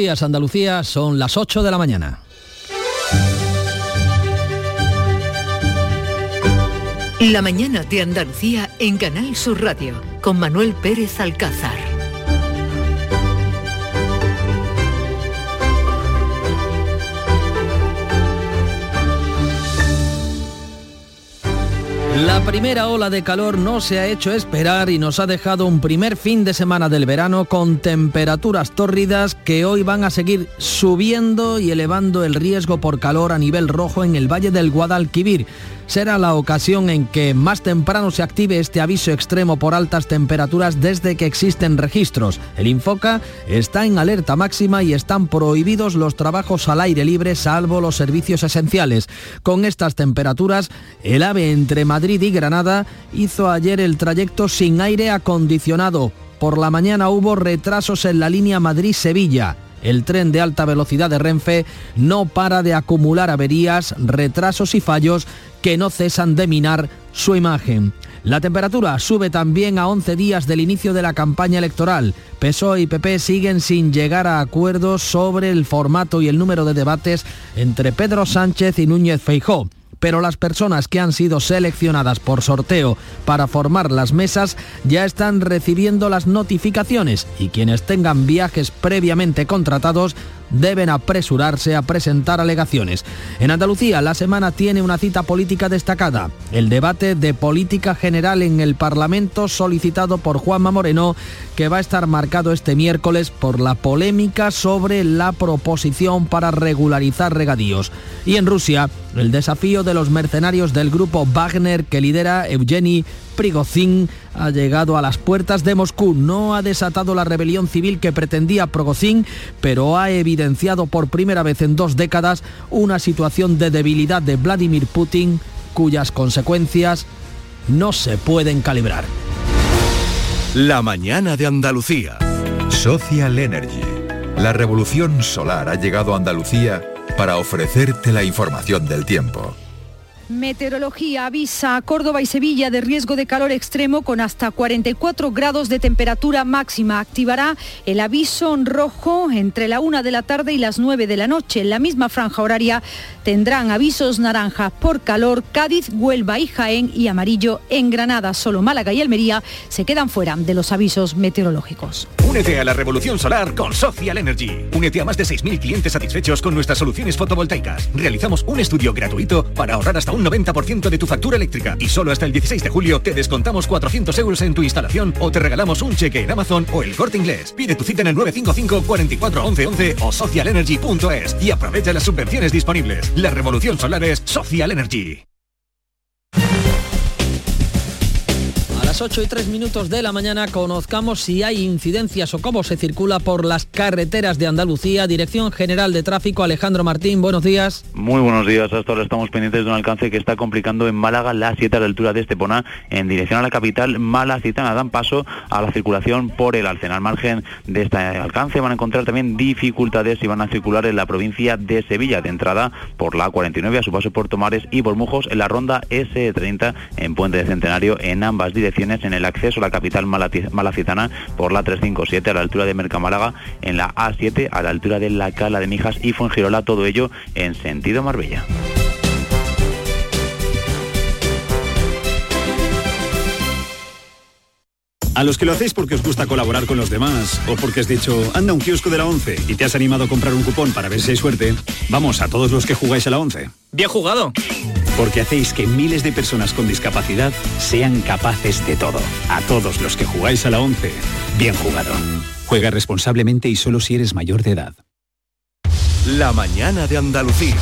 días Andalucía, son las 8 de la mañana. La mañana de Andalucía en Canal Sur Radio con Manuel Pérez Alcázar. La primera ola de calor no se ha hecho esperar y nos ha dejado un primer fin de semana del verano con temperaturas tórridas que hoy van a seguir subiendo y elevando el riesgo por calor a nivel rojo en el Valle del Guadalquivir será la ocasión en que más temprano se active este aviso extremo por altas temperaturas desde que existen registros. El Infoca está en alerta máxima y están prohibidos los trabajos al aire libre salvo los servicios esenciales. Con estas temperaturas, el AVE entre Madrid y Granada hizo ayer el trayecto sin aire acondicionado. Por la mañana hubo retrasos en la línea Madrid-Sevilla. El tren de alta velocidad de Renfe no para de acumular averías, retrasos y fallos que no cesan de minar su imagen. La temperatura sube también a 11 días del inicio de la campaña electoral. PSOE y PP siguen sin llegar a acuerdos sobre el formato y el número de debates entre Pedro Sánchez y Núñez Feijó pero las personas que han sido seleccionadas por sorteo para formar las mesas ya están recibiendo las notificaciones y quienes tengan viajes previamente contratados deben apresurarse a presentar alegaciones. En Andalucía, la semana tiene una cita política destacada, el debate de política general en el Parlamento solicitado por Juanma Moreno, que va a estar marcado este miércoles por la polémica sobre la proposición para regularizar regadíos. Y en Rusia, el desafío de los mercenarios del grupo Wagner que lidera Evgeny Prigozhin ha llegado a las puertas de Moscú. No ha desatado la rebelión civil que pretendía Prigozhin, pero ha evidenciado por primera vez en dos décadas una situación de debilidad de Vladimir Putin cuyas consecuencias no se pueden calibrar. La mañana de Andalucía. Social Energy. La revolución solar ha llegado a Andalucía para ofrecerte la información del tiempo. Meteorología avisa a Córdoba y Sevilla de riesgo de calor extremo con hasta 44 grados de temperatura máxima. Activará el aviso rojo entre la 1 de la tarde y las 9 de la noche. En la misma franja horaria tendrán avisos naranjas por calor Cádiz, Huelva y Jaén y amarillo en Granada. Solo Málaga y Almería se quedan fuera de los avisos meteorológicos. Únete a la revolución solar con Social Energy. Únete a más de 6.000 clientes satisfechos con nuestras soluciones fotovoltaicas. Realizamos un estudio gratuito para ahorrar hasta un 90% de tu factura eléctrica y solo hasta el 16 de julio te descontamos 400 euros en tu instalación o te regalamos un cheque en Amazon o el corte inglés. Pide tu cita en el 955 44 11 11 o socialenergy.es y aprovecha las subvenciones disponibles. La revolución solar es Social Energy. Las 8 y 3 minutos de la mañana conozcamos si hay incidencias o cómo se circula por las carreteras de Andalucía. Dirección General de Tráfico, Alejandro Martín, buenos días. Muy buenos días, hasta ahora estamos pendientes de un alcance que está complicando en Málaga la 7 a la altura de Estepona en dirección a la capital malacitana. Dan paso a la circulación por el Alcen. Al margen de este alcance van a encontrar también dificultades y van a circular en la provincia de Sevilla, de entrada por la 49 a su paso por Tomares y Bormujos en la ronda S30 en Puente de Centenario en ambas direcciones en el acceso a la capital malacitana por la 357 a la altura de Mercamálaga, en la A7 a la altura de la Cala de Mijas y Fuengirola, todo ello en sentido Marbella. A los que lo hacéis porque os gusta colaborar con los demás o porque has dicho, anda un kiosco de la 11 y te has animado a comprar un cupón para ver si hay suerte, vamos a todos los que jugáis a la 11. Bien jugado. Porque hacéis que miles de personas con discapacidad sean capaces de todo. A todos los que jugáis a la 11, bien jugado. Juega responsablemente y solo si eres mayor de edad. La mañana de Andalucía.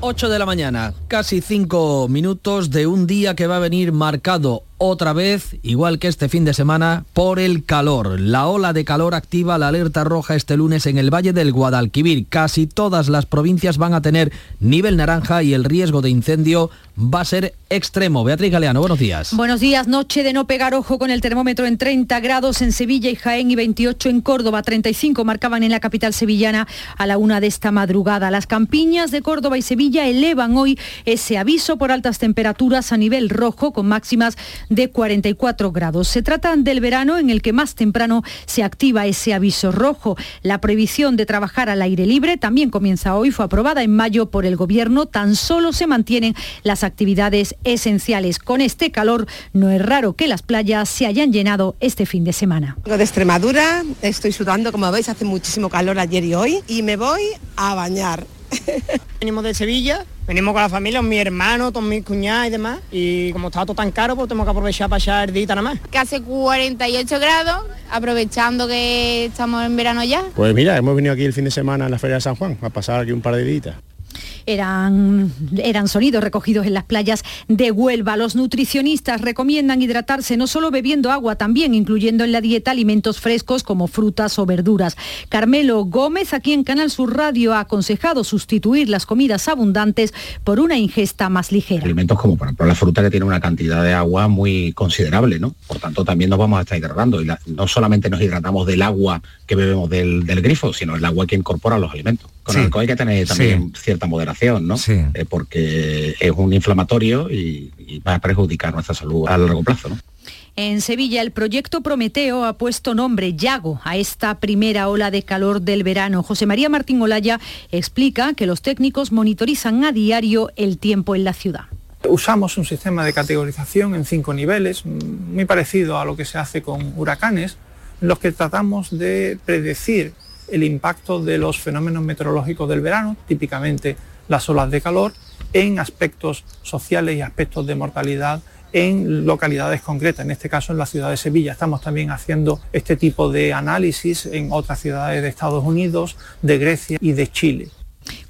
8 de la mañana, casi 5 minutos de un día que va a venir marcado otra vez, igual que este fin de semana, por el calor. La ola de calor activa la alerta roja este lunes en el Valle del Guadalquivir. Casi todas las provincias van a tener nivel naranja y el riesgo de incendio va a ser extremo. Beatriz Galeano, buenos días. Buenos días, noche de no pegar ojo con el termómetro en 30 grados en Sevilla y Jaén y 28 en Córdoba, 35 marcaban en la capital sevillana a la una de esta madrugada. Las campiñas de Córdoba y Sevilla elevan hoy ese aviso por altas temperaturas a nivel rojo con máximas de 44 grados. Se trata del verano en el que más temprano se activa ese aviso rojo. La prohibición de trabajar al aire libre también comienza hoy, fue aprobada en mayo por el gobierno, tan solo se mantienen las actividades esenciales. Con este calor no es raro que las playas se hayan llenado este fin de semana. de Extremadura, estoy sudando como veis, hace muchísimo calor ayer y hoy y me voy a bañar. Venimos de Sevilla, venimos con la familia, mi hermano, con mis cuñadas y demás. Y como está todo tan caro, pues tenemos que aprovechar para echar el día nada más. Que hace 48 grados, aprovechando que estamos en verano ya. Pues mira, hemos venido aquí el fin de semana en la Feria de San Juan a pasar aquí un par de días eran, eran sonidos recogidos en las playas de Huelva. Los nutricionistas recomiendan hidratarse no solo bebiendo agua, también incluyendo en la dieta alimentos frescos como frutas o verduras. Carmelo Gómez, aquí en Canal Sur Radio, ha aconsejado sustituir las comidas abundantes por una ingesta más ligera. Alimentos como por ejemplo la fruta que tiene una cantidad de agua muy considerable, ¿no? Por tanto, también nos vamos a estar hidratando. Y no solamente nos hidratamos del agua que bebemos del, grifo, sino el agua que incorpora los alimentos. Con el hay que tener también cierta moderación, ¿no? Eh, porque es un inflamatorio y, va a perjudicar nuestra salud a largo plazo, ¿no? En Sevilla, el proyecto Prometeo ha puesto nombre Yago a esta primera ola de calor del verano. José María Martín Olaya explica que los técnicos monitorizan a diario el tiempo en la ciudad. Usamos un sistema de categorización en cinco niveles, muy parecido a lo que se hace con huracanes, en los que tratamos de predecir el impacto de los fenómenos meteorológicos del verano, típicamente las olas de calor, en aspectos sociales y aspectos de mortalidad en localidades concretas, en este caso en la ciudad de Sevilla. Estamos también haciendo este tipo de análisis en otras ciudades de Estados Unidos, de Grecia y de Chile.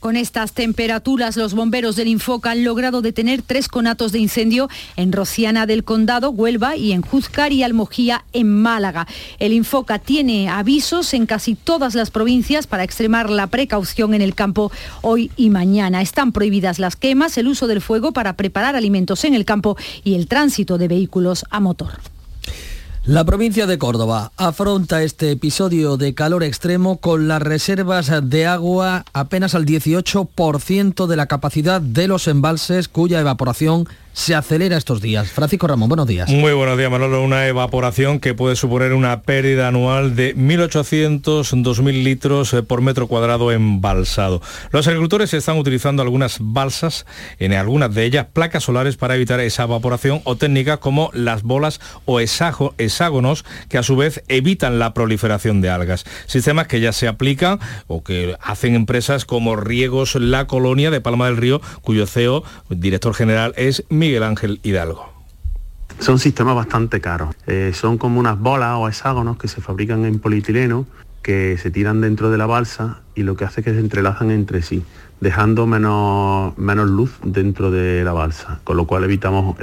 Con estas temperaturas, los bomberos del Infoca han logrado detener tres conatos de incendio en Rociana del Condado, Huelva y en Juzcar y Almojía, en Málaga. El Infoca tiene avisos en casi todas las provincias para extremar la precaución en el campo hoy y mañana. Están prohibidas las quemas, el uso del fuego para preparar alimentos en el campo y el tránsito de vehículos a motor. La provincia de Córdoba afronta este episodio de calor extremo con las reservas de agua apenas al 18% de la capacidad de los embalses cuya evaporación se acelera estos días. Francisco Ramón, buenos días. Muy buenos días, Manolo. Una evaporación que puede suponer una pérdida anual de 1.800, 2.000 litros eh, por metro cuadrado embalsado. Los agricultores están utilizando algunas balsas, en algunas de ellas placas solares para evitar esa evaporación o técnicas como las bolas o hexágonos que a su vez evitan la proliferación de algas. Sistemas que ya se aplican o que hacen empresas como Riegos La Colonia de Palma del Río, cuyo CEO, director general, es Miguel Ángel Hidalgo. Son sistemas bastante caros. Eh, son como unas bolas o hexágonos que se fabrican en polietileno que se tiran dentro de la balsa y lo que hace es que se entrelazan entre sí, dejando menos, menos luz dentro de la balsa, con lo cual evitamos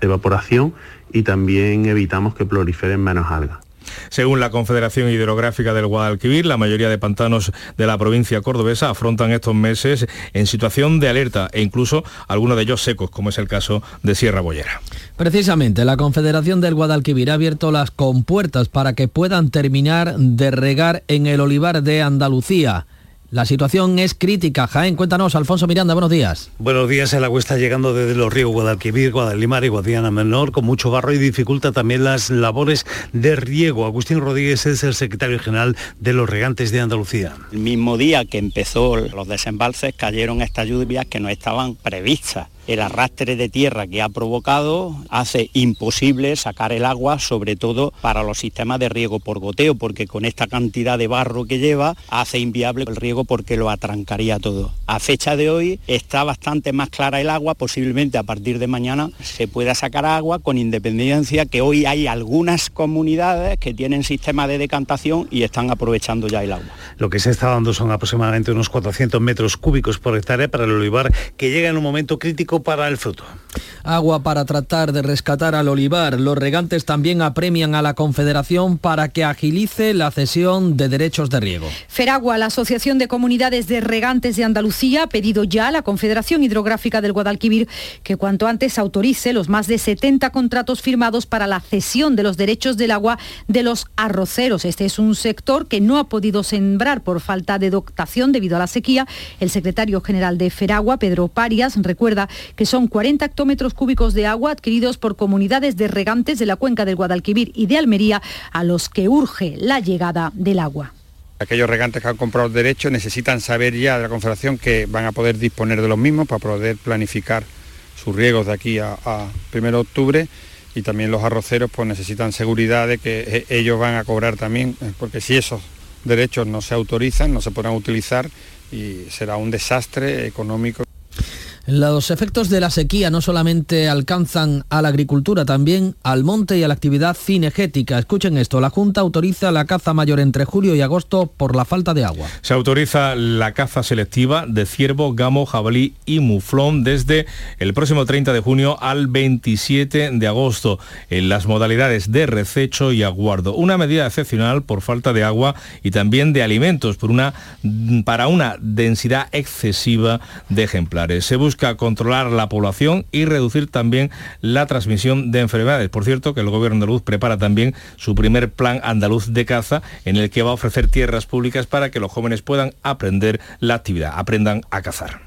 evaporación y también evitamos que proliferen menos algas. Según la Confederación Hidrográfica del Guadalquivir, la mayoría de pantanos de la provincia cordobesa afrontan estos meses en situación de alerta e incluso algunos de ellos secos, como es el caso de Sierra Bollera. Precisamente, la Confederación del Guadalquivir ha abierto las compuertas para que puedan terminar de regar en el olivar de Andalucía. La situación es crítica. Jaén, cuéntanos, Alfonso Miranda, buenos días. Buenos días, el agua está llegando desde los ríos Guadalquivir, Guadalimar y Guadiana Menor con mucho barro y dificulta también las labores de riego. Agustín Rodríguez es el secretario general de los regantes de Andalucía. El mismo día que empezó los desembalses cayeron estas lluvias que no estaban previstas el arrastre de tierra que ha provocado hace imposible sacar el agua, sobre todo para los sistemas de riego por goteo, porque con esta cantidad de barro que lleva hace inviable el riego porque lo atrancaría todo. A fecha de hoy está bastante más clara el agua, posiblemente a partir de mañana se pueda sacar agua con independencia que hoy hay algunas comunidades que tienen sistema de decantación y están aprovechando ya el agua. Lo que se está dando son aproximadamente unos 400 metros cúbicos por hectárea para el olivar que llega en un momento crítico seco para el fruto. Agua para tratar de rescatar al olivar. Los regantes también apremian a la Confederación para que agilice la cesión de derechos de riego. Feragua, la Asociación de Comunidades de Regantes de Andalucía, ha pedido ya a la Confederación Hidrográfica del Guadalquivir que cuanto antes autorice los más de 70 contratos firmados para la cesión de los derechos del agua de los arroceros. Este es un sector que no ha podido sembrar por falta de dotación debido a la sequía. El secretario general de Feragua, Pedro Parias, recuerda que son 40 hectómetros cúbicos de agua adquiridos por comunidades de regantes de la cuenca del Guadalquivir y de Almería a los que urge la llegada del agua. Aquellos regantes que han comprado derechos necesitan saber ya de la Confederación que van a poder disponer de los mismos para poder planificar sus riegos de aquí a, a 1 de octubre y también los arroceros pues necesitan seguridad de que e, ellos van a cobrar también, eh, porque si esos derechos no se autorizan, no se podrán utilizar y será un desastre económico. Los efectos de la sequía no solamente alcanzan a la agricultura, también al monte y a la actividad cinegética. Escuchen esto, la Junta autoriza la caza mayor entre julio y agosto por la falta de agua. Se autoriza la caza selectiva de ciervo, gamo, jabalí y muflón desde el próximo 30 de junio al 27 de agosto en las modalidades de rececho y aguardo. Una medida excepcional por falta de agua y también de alimentos por una, para una densidad excesiva de ejemplares. Se busca controlar la población y reducir también la transmisión de enfermedades. Por cierto, que el gobierno andaluz prepara también su primer plan andaluz de caza en el que va a ofrecer tierras públicas para que los jóvenes puedan aprender la actividad, aprendan a cazar.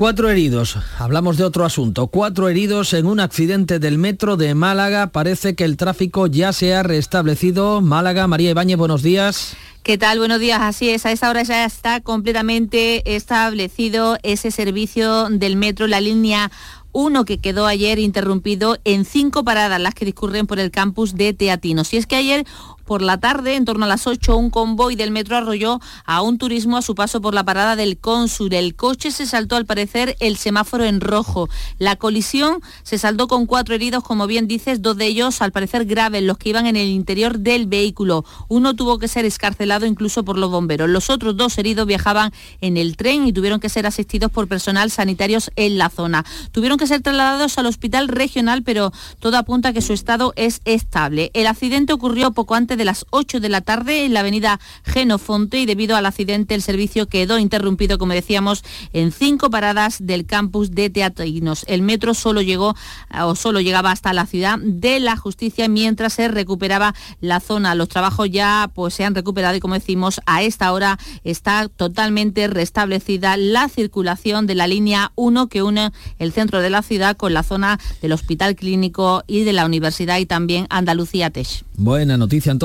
Cuatro heridos. Hablamos de otro asunto. Cuatro heridos en un accidente del metro de Málaga. Parece que el tráfico ya se ha restablecido. Málaga, María Ibáñez, buenos días. ¿Qué tal? Buenos días. Así es, a esta hora ya está completamente establecido ese servicio del metro, la línea uno que quedó ayer interrumpido en cinco paradas, las que discurren por el campus de Teatino. Si es que ayer por la tarde, en torno a las 8, un convoy del metro arrolló a un turismo a su paso por la parada del cónsul. El coche se saltó al parecer el semáforo en rojo. La colisión se saldó con cuatro heridos, como bien dices, dos de ellos al parecer graves, los que iban en el interior del vehículo. Uno tuvo que ser escarcelado incluso por los bomberos. Los otros dos heridos viajaban en el tren y tuvieron que ser asistidos por personal sanitarios en la zona. Tuvieron que ser trasladados al hospital regional, pero todo apunta a que su estado es estable. El accidente ocurrió poco antes de las 8 de la tarde en la avenida Genofonte y debido al accidente el servicio quedó interrumpido, como decíamos, en cinco paradas del campus de Teatrinos. El metro solo llegó o solo llegaba hasta la ciudad de la justicia mientras se recuperaba la zona. Los trabajos ya pues se han recuperado y como decimos, a esta hora está totalmente restablecida la circulación de la línea 1 que une el centro de la ciudad con la zona del Hospital Clínico y de la Universidad y también Andalucía Tech.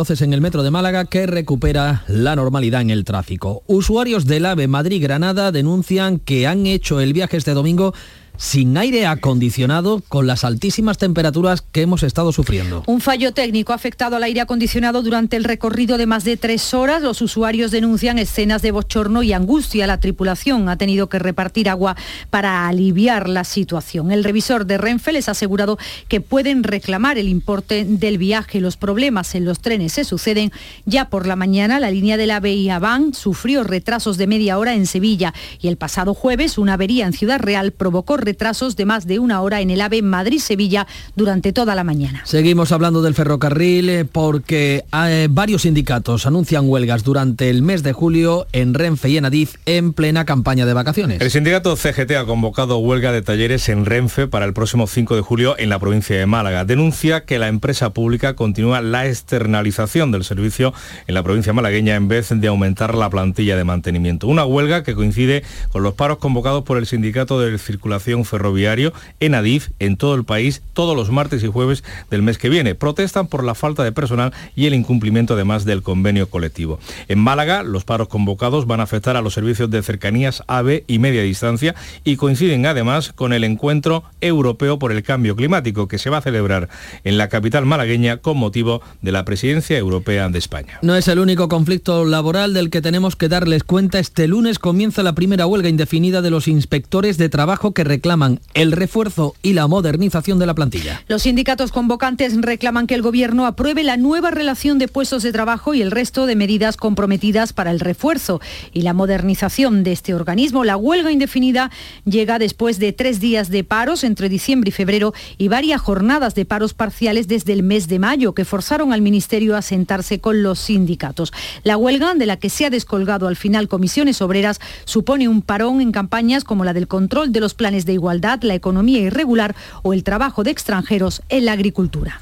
En el metro de Málaga que recupera la normalidad en el tráfico. Usuarios del AVE Madrid-Granada denuncian que han hecho el viaje este domingo sin aire acondicionado con las altísimas temperaturas que hemos estado sufriendo. Un fallo técnico ha afectado al aire acondicionado durante el recorrido de más de tres horas. Los usuarios denuncian escenas de bochorno y angustia. La tripulación ha tenido que repartir agua para aliviar la situación. El revisor de Renfe les ha asegurado que pueden reclamar el importe del viaje. Los problemas en los trenes se suceden. Ya por la mañana la línea de la BIA Van sufrió retrasos de media hora en Sevilla y el pasado jueves una avería en Ciudad Real provocó retrasos de más de una hora en el AVE Madrid-Sevilla durante toda la mañana. Seguimos hablando del ferrocarril eh, porque eh, varios sindicatos anuncian huelgas durante el mes de julio en Renfe y en Adif en plena campaña de vacaciones. El sindicato CGT ha convocado huelga de talleres en Renfe para el próximo 5 de julio en la provincia de Málaga. Denuncia que la empresa pública continúa la externalización del servicio en la provincia malagueña en vez de aumentar la plantilla de mantenimiento. Una huelga que coincide con los paros convocados por el sindicato de circulación ferroviario en Adif en todo el país todos los martes y jueves del mes que viene. Protestan por la falta de personal y el incumplimiento además del convenio colectivo. En Málaga, los paros convocados van a afectar a los servicios de cercanías AVE y media distancia y coinciden además con el encuentro europeo por el cambio climático que se va a celebrar en la capital malagueña con motivo de la presidencia europea de España. No es el único conflicto laboral del que tenemos que darles cuenta. Este lunes comienza la primera huelga indefinida de los inspectores de trabajo que reclaman reclaman el refuerzo y la modernización de la plantilla. Los sindicatos convocantes reclaman que el Gobierno apruebe la nueva relación de puestos de trabajo y el resto de medidas comprometidas para el refuerzo y la modernización de este organismo. La huelga indefinida llega después de tres días de paros entre diciembre y febrero y varias jornadas de paros parciales desde el mes de mayo que forzaron al Ministerio a sentarse con los sindicatos. La huelga, de la que se ha descolgado al final comisiones obreras, supone un parón en campañas como la del control de los planes de igualdad, la economía irregular o el trabajo de extranjeros en la agricultura.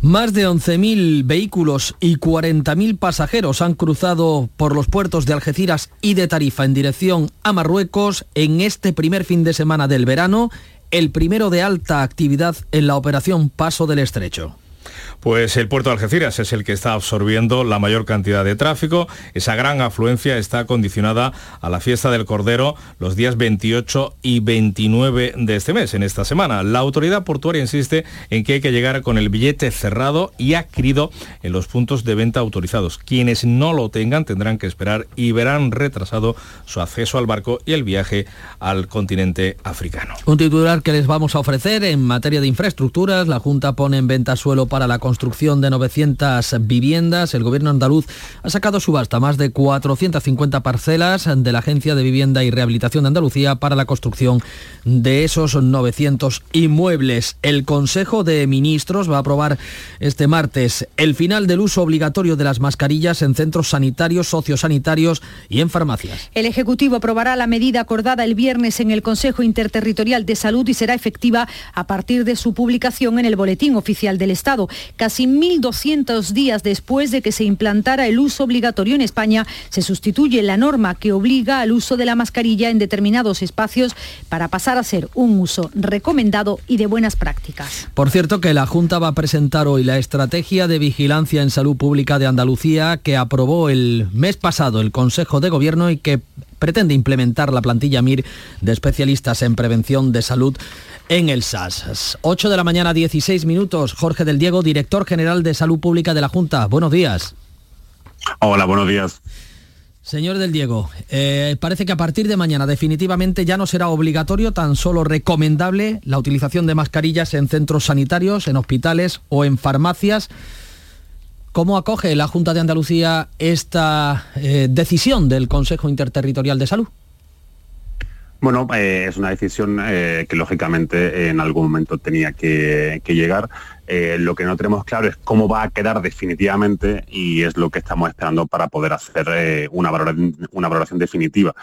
Más de 11.000 vehículos y 40.000 pasajeros han cruzado por los puertos de Algeciras y de Tarifa en dirección a Marruecos en este primer fin de semana del verano, el primero de alta actividad en la operación Paso del Estrecho. Pues el puerto de Algeciras es el que está absorbiendo la mayor cantidad de tráfico. Esa gran afluencia está condicionada a la fiesta del Cordero los días 28 y 29 de este mes, en esta semana. La autoridad portuaria insiste en que hay que llegar con el billete cerrado y adquirido en los puntos de venta autorizados. Quienes no lo tengan tendrán que esperar y verán retrasado su acceso al barco y el viaje al continente africano. Un titular que les vamos a ofrecer en materia de infraestructuras. La Junta pone en venta suelo para la construcción de 900 viviendas. El gobierno andaluz ha sacado subasta más de 450 parcelas de la Agencia de Vivienda y Rehabilitación de Andalucía para la construcción de esos 900 inmuebles. El Consejo de Ministros va a aprobar este martes el final del uso obligatorio de las mascarillas en centros sanitarios, sociosanitarios y en farmacias. El Ejecutivo aprobará la medida acordada el viernes en el Consejo Interterritorial de Salud y será efectiva a partir de su publicación en el Boletín Oficial del Estado casi 1.200 días después de que se implantara el uso obligatorio en España, se sustituye la norma que obliga al uso de la mascarilla en determinados espacios para pasar a ser un uso recomendado y de buenas prácticas. Por cierto que la Junta va a presentar hoy la Estrategia de Vigilancia en Salud Pública de Andalucía que aprobó el mes pasado el Consejo de Gobierno y que pretende implementar la plantilla MIR de especialistas en prevención de salud en el SAS. 8 de la mañana, 16 minutos. Jorge del Diego, director general de Salud Pública de la Junta. Buenos días. Hola, buenos días. Señor del Diego, eh, parece que a partir de mañana definitivamente ya no será obligatorio, tan solo recomendable la utilización de mascarillas en centros sanitarios, en hospitales o en farmacias. ¿Cómo acoge la Junta de Andalucía esta eh, decisión del Consejo Interterritorial de Salud? Bueno, eh, es una decisión eh, que lógicamente en algún momento tenía que, llegar. Eh, lo que no tenemos claro es cómo va a quedar definitivamente y es lo que estamos esperando para poder hacer una, valoración, definitiva.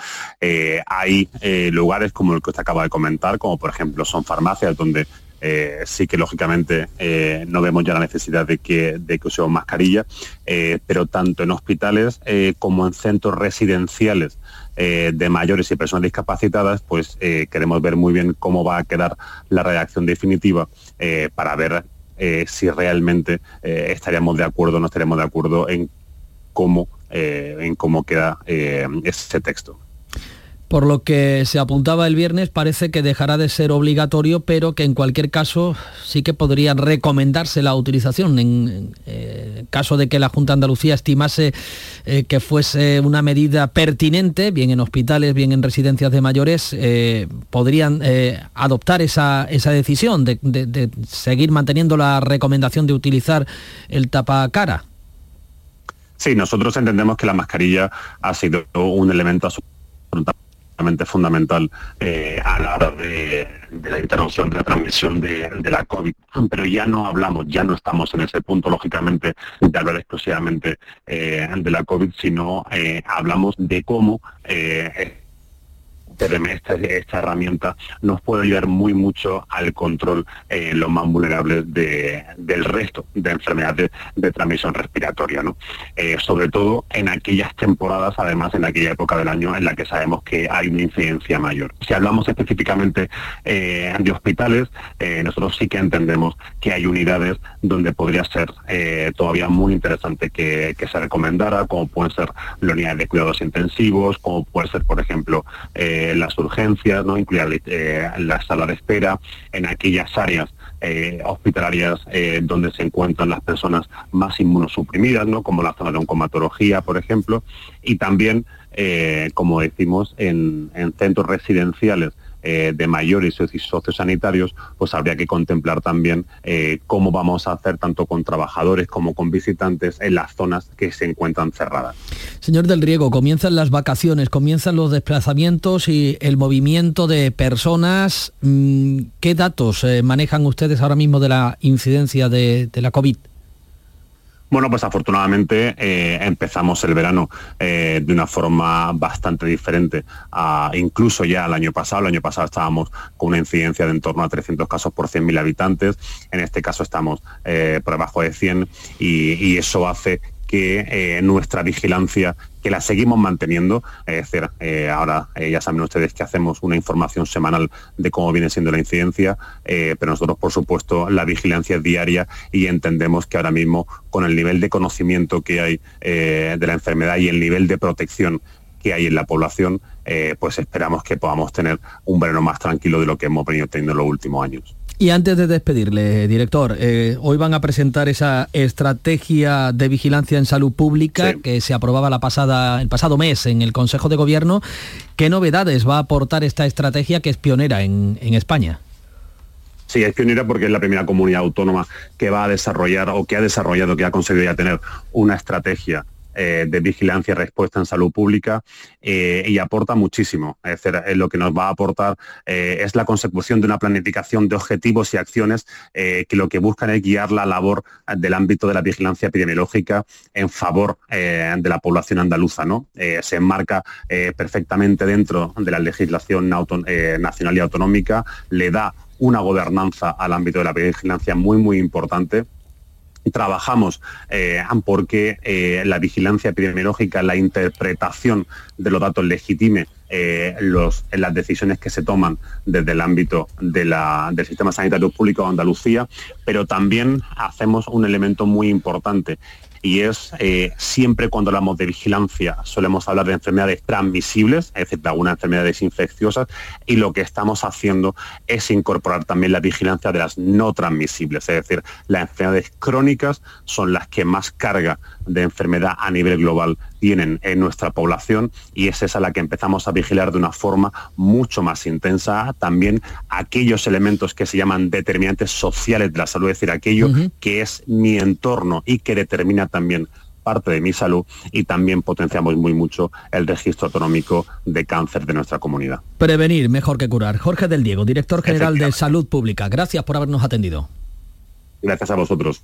hay lugares como el que usted acaba de comentar, como por ejemplo son farmacias donde sí que lógicamente no vemos ya la necesidad de que usemos mascarilla, pero tanto en hospitales como en centros residenciales eh, de mayores y personas discapacitadas, pues eh, queremos ver muy bien cómo va a quedar la redacción definitiva eh, para ver si realmente estaríamos de acuerdo o no estaríamos de acuerdo en cómo, en cómo queda ese texto. Por lo que se apuntaba el viernes, parece que dejará de ser obligatorio, pero que en cualquier caso sí que podría recomendarse la utilización. En eh, caso de que la Junta de Andalucía estimase eh, que fuese una medida pertinente, bien en hospitales, bien en residencias de mayores, eh, podrían adoptar esa, decisión de, seguir manteniendo la recomendación de utilizar el tapacara. Sí, nosotros entendemos que la mascarilla ha sido un elemento fundamental eh, a la hora de, la interrupción de la transmisión de, la COVID. Pero ya no hablamos, ya no estamos en ese punto, lógicamente, de hablar exclusivamente eh, de la COVID, sino eh, hablamos de cómo esta, esta, herramienta nos puede ayudar muy mucho al control en los más vulnerables del resto de enfermedades de, transmisión respiratoria, ¿no? Eh, sobre todo en aquellas temporadas, además en aquella época del año en la que sabemos que hay una incidencia mayor. Si hablamos específicamente eh, de hospitales, eh, nosotros sí que entendemos que hay unidades donde podría ser todavía muy interesante que, se recomendara, como pueden ser las unidades de cuidados intensivos, como puede ser, por ejemplo, las urgencias, ¿no? incluir eh, la sala de espera, en aquellas áreas eh, hospitalarias eh, donde se encuentran las personas más inmunosuprimidas, ¿no? como la zona de oncomatología, por ejemplo, y también, como decimos, en, centros residenciales eh, de mayores y sociosanitarios, pues habría que contemplar también eh, cómo vamos a hacer tanto con trabajadores como con visitantes en las zonas que se encuentran cerradas. Señor del Riego, comienzan las vacaciones, comienzan los desplazamientos y el movimiento de personas. Mm, ¿Qué datos eh, manejan ustedes ahora mismo de la incidencia de, de la COVID? Bueno, pues afortunadamente eh, empezamos el verano eh, de una forma bastante diferente a incluso ya el año pasado. El año pasado estábamos con una incidencia de en torno a 300 casos por 100.000 habitantes. En este caso estamos eh, por debajo de 100 y, y eso hace que nuestra vigilancia que la seguimos manteniendo. Es decir, eh, ahora eh, ya saben ustedes que hacemos una información semanal de cómo viene siendo la incidencia, eh, pero nosotros, por supuesto, la vigilancia es diaria y entendemos que ahora mismo, con el nivel de conocimiento que hay de la enfermedad y el nivel de protección que hay en la población, pues esperamos que podamos tener un verano más tranquilo de lo que hemos venido teniendo en los últimos años. Y antes de despedirle, director, eh, hoy van a presentar esa estrategia de vigilancia en salud pública que se aprobaba la pasada, el pasado mes en el Consejo de Gobierno. ¿Qué novedades va a aportar esta estrategia que es pionera en, en España? Sí, es pionera porque es la primera comunidad autónoma que va a desarrollar o que ha desarrollado, que ha conseguido ya tener una estrategia eh, de vigilancia y respuesta en salud pública eh, y aporta muchísimo. Es decir, lo que nos va a aportar eh, es la consecución de una planificación de objetivos y acciones que lo que buscan es guiar la labor del ámbito de la vigilancia epidemiológica en favor de la población andaluza. ¿no? se enmarca perfectamente dentro de la legislación nacional y autonómica, le da una gobernanza al ámbito de la vigilancia muy, muy importante trabajamos eh, porque eh, la vigilancia epidemiológica, la interpretación de los datos legitime eh, las decisiones que se toman desde el ámbito del sistema sanitario público de Andalucía, pero también hacemos un elemento muy importante y es eh, siempre cuando hablamos de vigilancia solemos hablar de enfermedades transmisibles, es decir, de algunas enfermedades infecciosas, y lo que estamos haciendo es incorporar también la vigilancia de las no transmisibles, es decir, las enfermedades crónicas son las que más carga de enfermedad a nivel global tienen en nuestra población y es esa la que empezamos a vigilar de una forma mucho más intensa también aquellos elementos que se llaman determinantes sociales de la salud, es decir, aquello que es mi entorno y que determina también parte de mi salud y también potenciamos muy mucho el registro autonómico de cáncer de nuestra comunidad. Prevenir mejor que curar. Jorge del Diego, director general de Salud Pública. Gracias por habernos atendido. Gracias a vosotros.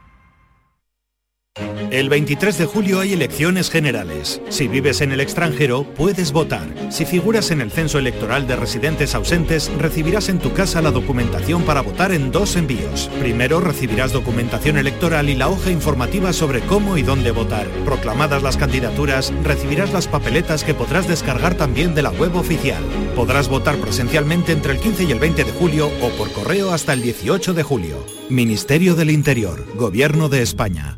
El 23 de julio hay elecciones generales. Si vives en el extranjero, puedes votar. Si figuras en el censo electoral de residentes ausentes, recibirás en tu casa la documentación para votar en dos envíos. Primero recibirás documentación electoral y la hoja informativa sobre cómo y dónde votar. Proclamadas las candidaturas, recibirás las papeletas que podrás descargar también de la web oficial. Podrás votar presencialmente entre el 15 y el 20 de julio o por correo hasta el 18 de julio. Ministerio del Interior, Gobierno de España.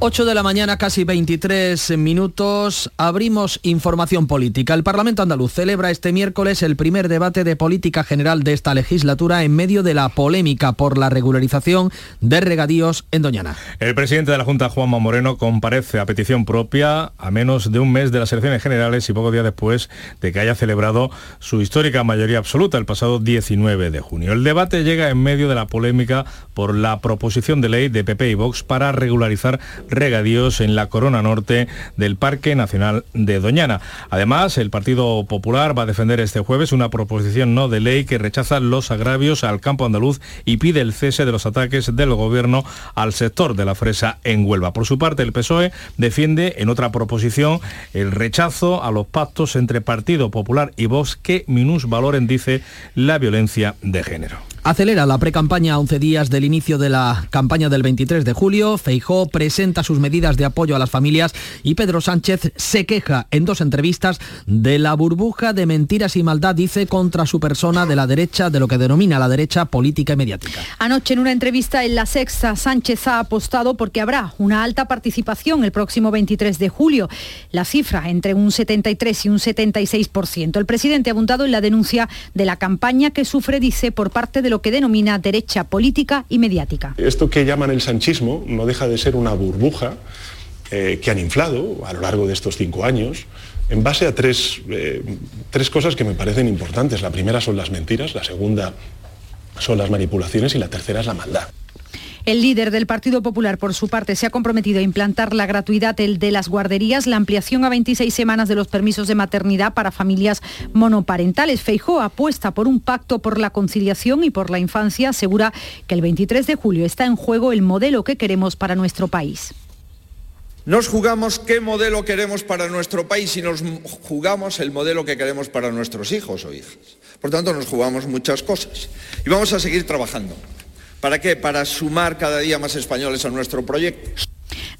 8 de la mañana, casi 23 minutos. Abrimos información política. El Parlamento andaluz celebra este miércoles el primer debate de política general de esta legislatura en medio de la polémica por la regularización de regadíos en Doñana. El presidente de la Junta, Juanma Moreno, comparece a petición propia a menos de un mes de las elecciones generales y pocos días después de que haya celebrado su histórica mayoría absoluta el pasado 19 de junio. El debate llega en medio de la polémica por la proposición de ley de PP y Vox para regularizar regadíos en la corona norte del Parque Nacional de Doñana. Además, el Partido Popular va a defender este jueves una proposición no de ley que rechaza los agravios al campo andaluz y pide el cese de los ataques del gobierno al sector de la fresa en Huelva. Por su parte, el PSOE defiende en otra proposición el rechazo a los pactos entre Partido Popular y Vox que minusvaloren, dice, la violencia de género. Acelera la precampaña a 11 días del inicio de la campaña del 23 de julio. Feijó presenta sus medidas de apoyo a las familias y Pedro Sánchez se queja en dos entrevistas de la burbuja de mentiras y maldad, dice, contra su persona de la derecha, de lo que denomina la derecha política y mediática. Anoche en una entrevista en La Sexta, Sánchez ha apostado porque habrá una alta participación el próximo 23 de julio. La cifra entre un 73 y un 76%. El presidente ha abundado en la denuncia de la campaña que sufre, dice, por parte de lo que denomina derecha política y mediática. Esto que llaman el sanchismo no deja de ser una burbuja eh, que han inflado a lo largo de estos cinco años en base a tres, eh, tres cosas que me parecen importantes. La primera son las mentiras, la segunda son las manipulaciones y la tercera es la maldad. El líder del Partido Popular, por su parte, se ha comprometido a implantar la gratuidad de las guarderías, la ampliación a 26 semanas de los permisos de maternidad para familias monoparentales. Feijó apuesta por un pacto por la conciliación y por la infancia. Asegura que el 23 de julio está en juego el modelo que queremos para nuestro país. Nos jugamos qué modelo queremos para nuestro país y nos jugamos el modelo que queremos para nuestros hijos o hijas. Por tanto, nos jugamos muchas cosas. Y vamos a seguir trabajando. ¿Para qué? Para sumar cada día más españoles a nuestro proyecto.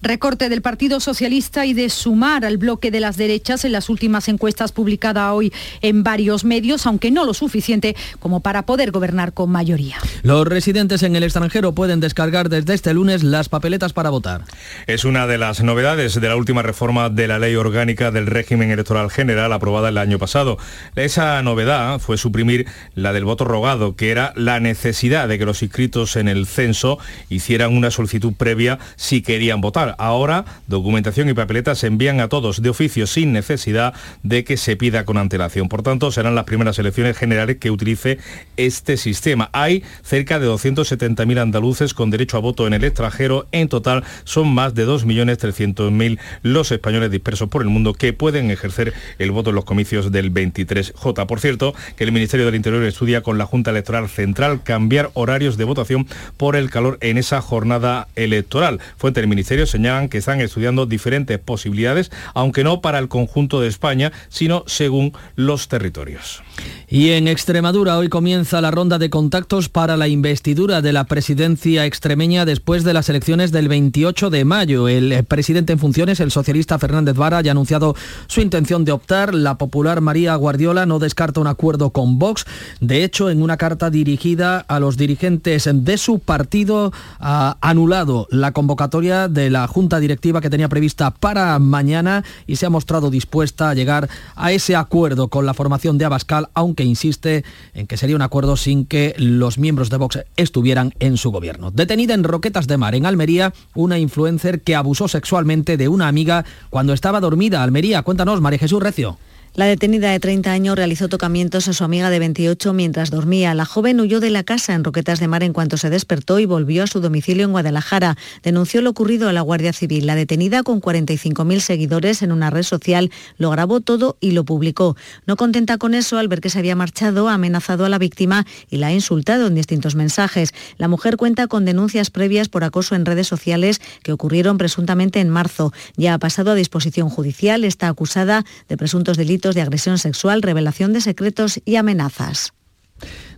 Recorte del Partido Socialista y de sumar al bloque de las derechas en las últimas encuestas publicadas hoy en varios medios, aunque no lo suficiente como para poder gobernar con mayoría. Los residentes en el extranjero pueden descargar desde este lunes las papeletas para votar. Es una de las novedades de la última reforma de la ley orgánica del régimen electoral general aprobada el año pasado. Esa novedad fue suprimir la del voto rogado, que era la necesidad de que los inscritos en el censo hicieran una solicitud previa si querían votar. Ahora, documentación y papeletas se envían a todos de oficio sin necesidad de que se pida con antelación. Por tanto, serán las primeras elecciones generales que utilice este sistema. Hay cerca de 270.000 andaluces con derecho a voto en el extranjero. En total, son más de 2.300.000 los españoles dispersos por el mundo que pueden ejercer el voto en los comicios del 23J. Por cierto, que el Ministerio del Interior estudia con la Junta Electoral Central cambiar horarios de votación por el calor en esa jornada electoral. Fuente del Ministerio señalan que están estudiando diferentes posibilidades, aunque no para el conjunto de España, sino según los territorios. Y en Extremadura hoy comienza la ronda de contactos para la investidura de la presidencia extremeña después de las elecciones del 28 de mayo. El presidente en funciones, el socialista Fernández Vara, ya ha anunciado su intención de optar. La popular María Guardiola no descarta un acuerdo con Vox. De hecho, en una carta dirigida a los dirigentes de su partido, ha anulado la convocatoria de la junta directiva que tenía prevista para mañana y se ha mostrado dispuesta a llegar a ese acuerdo con la formación de Abascal, aunque insiste en que sería un acuerdo sin que los miembros de Vox estuvieran en su gobierno. Detenida en Roquetas de Mar, en Almería, una influencer que abusó sexualmente de una amiga cuando estaba dormida. Almería, cuéntanos, María Jesús Recio. La detenida de 30 años realizó tocamientos a su amiga de 28 mientras dormía. La joven huyó de la casa en Roquetas de Mar en cuanto se despertó y volvió a su domicilio en Guadalajara. Denunció lo ocurrido a la Guardia Civil. La detenida, con 45.000 seguidores en una red social, lo grabó todo y lo publicó. No contenta con eso, al ver que se había marchado, ha amenazado a la víctima y la ha insultado en distintos mensajes. La mujer cuenta con denuncias previas por acoso en redes sociales que ocurrieron presuntamente en marzo. Ya ha pasado a disposición judicial, está acusada de presuntos delitos de agresión sexual, revelación de secretos y amenazas.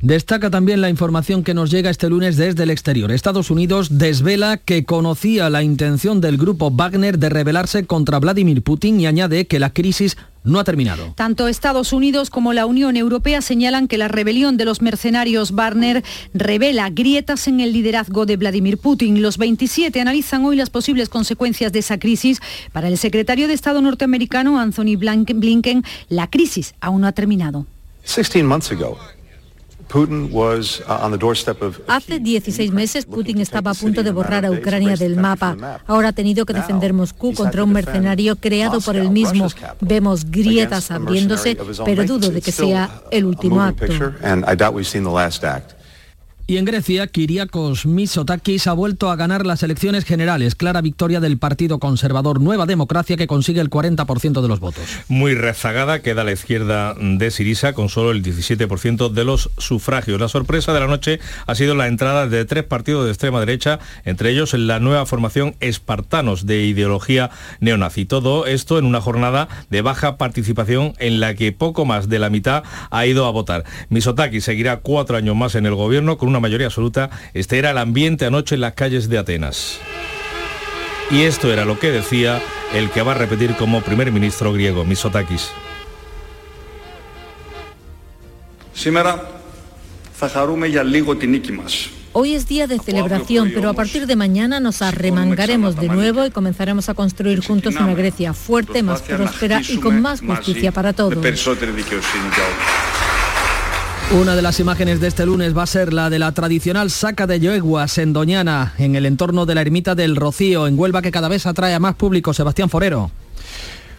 Destaca también la información que nos llega este lunes desde el exterior. Estados Unidos desvela que conocía la intención del grupo Wagner de rebelarse contra Vladimir Putin y añade que la crisis no ha terminado. Tanto Estados Unidos como la Unión Europea señalan que la rebelión de los mercenarios Wagner revela grietas en el liderazgo de Vladimir Putin. Los 27 analizan hoy las posibles consecuencias de esa crisis. Para el secretario de Estado norteamericano Anthony Blinken, la crisis aún no ha terminado. 16 months ago, Uh, Hace 16 meses Putin estaba a punto de borrar a Ucrania del mapa. Ahora ha tenido que defender Moscú contra un mercenario creado por él mismo. Vemos grietas abriéndose, pero dudo de que sea el último acto. Y en Grecia, Kiriakos Mitsotakis ha vuelto a ganar las elecciones generales. Clara victoria del Partido Conservador Nueva Democracia que consigue el 40% de los votos. Muy rezagada queda la izquierda de Sirisa con solo el 17% de los sufragios. La sorpresa de la noche ha sido la entrada de tres partidos de extrema derecha, entre ellos la nueva formación Espartanos de ideología neonazi. Todo esto en una jornada de baja participación en la que poco más de la mitad ha ido a votar. Mitsotakis seguirá cuatro años más en el gobierno con una una mayoría absoluta. Este era el ambiente anoche en las calles de Atenas. Y esto era lo que decía el que va a repetir como primer ministro griego, Misotakis. Hoy es día de celebración, pero a partir de mañana nos arremangaremos de nuevo y comenzaremos a construir juntos una Grecia fuerte, más próspera y con más justicia para todos. Una de las imágenes de este lunes va a ser la de la tradicional saca de Yoeguas en Doñana, en el entorno de la ermita del Rocío, en Huelva, que cada vez atrae a más público. Sebastián Forero.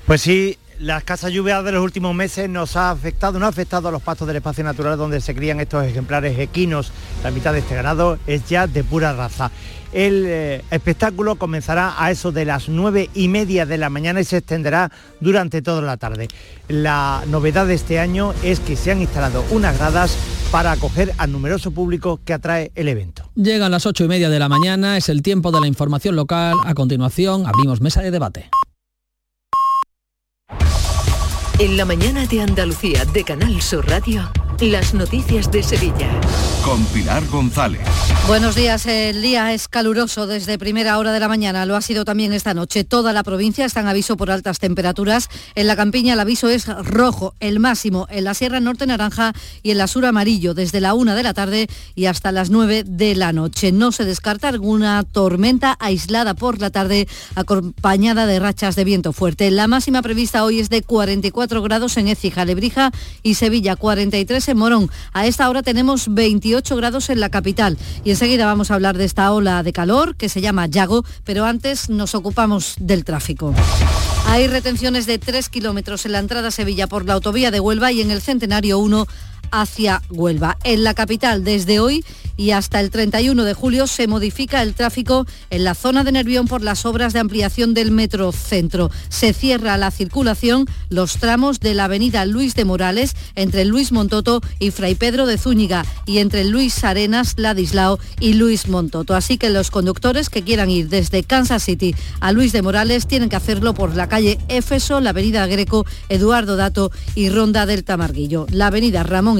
Pues sí, la escasa lluvia de los últimos meses nos ha afectado, no ha afectado a los pastos del espacio natural donde se crían estos ejemplares equinos. La mitad de este ganado es ya de pura raza. El eh, espectáculo comenzará a eso de las nueve y media de la mañana y se extenderá durante toda la tarde. La novedad de este año es que se han instalado unas gradas para acoger al numeroso público que atrae el evento. Llegan las ocho y media de la mañana, es el tiempo de la información local. A continuación, abrimos mesa de debate. En la mañana de Andalucía de Canal Sur Radio. Las noticias de Sevilla. Con Pilar González. Buenos días, el día es caluroso desde primera hora de la mañana, lo ha sido también esta noche. Toda la provincia está en aviso por altas temperaturas. En la campiña el aviso es rojo, el máximo en la Sierra Norte naranja y en la Sur amarillo desde la una de la tarde y hasta las 9 de la noche. No se descarta alguna tormenta aislada por la tarde acompañada de rachas de viento fuerte. La máxima prevista hoy es de 44 grados en Écija, Lebrija y Sevilla, 43 en Morón. A esta hora tenemos 28 grados en la capital y enseguida vamos a hablar de esta ola de calor que se llama Yago, pero antes nos ocupamos del tráfico. Hay retenciones de 3 kilómetros en la entrada a Sevilla por la autovía de Huelva y en el Centenario 1 hacia Huelva. En la capital, desde hoy y hasta el 31 de julio, se modifica el tráfico en la zona de Nervión por las obras de ampliación del metro centro. Se cierra la circulación los tramos de la avenida Luis de Morales entre Luis Montoto y Fray Pedro de Zúñiga y entre Luis Arenas, Ladislao y Luis Montoto. Así que los conductores que quieran ir desde Kansas City a Luis de Morales tienen que hacerlo por la calle Éfeso, la avenida Greco, Eduardo Dato y Ronda del Tamarguillo. La avenida Ramón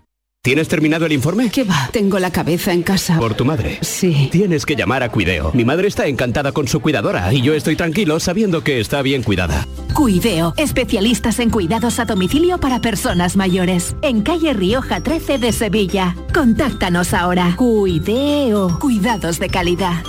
¿Tienes terminado el informe? ¿Qué va? Tengo la cabeza en casa. ¿Por tu madre? Sí. Tienes que llamar a Cuideo. Mi madre está encantada con su cuidadora y yo estoy tranquilo sabiendo que está bien cuidada. Cuideo, especialistas en cuidados a domicilio para personas mayores. En calle Rioja 13 de Sevilla. Contáctanos ahora. Cuideo, cuidados de calidad.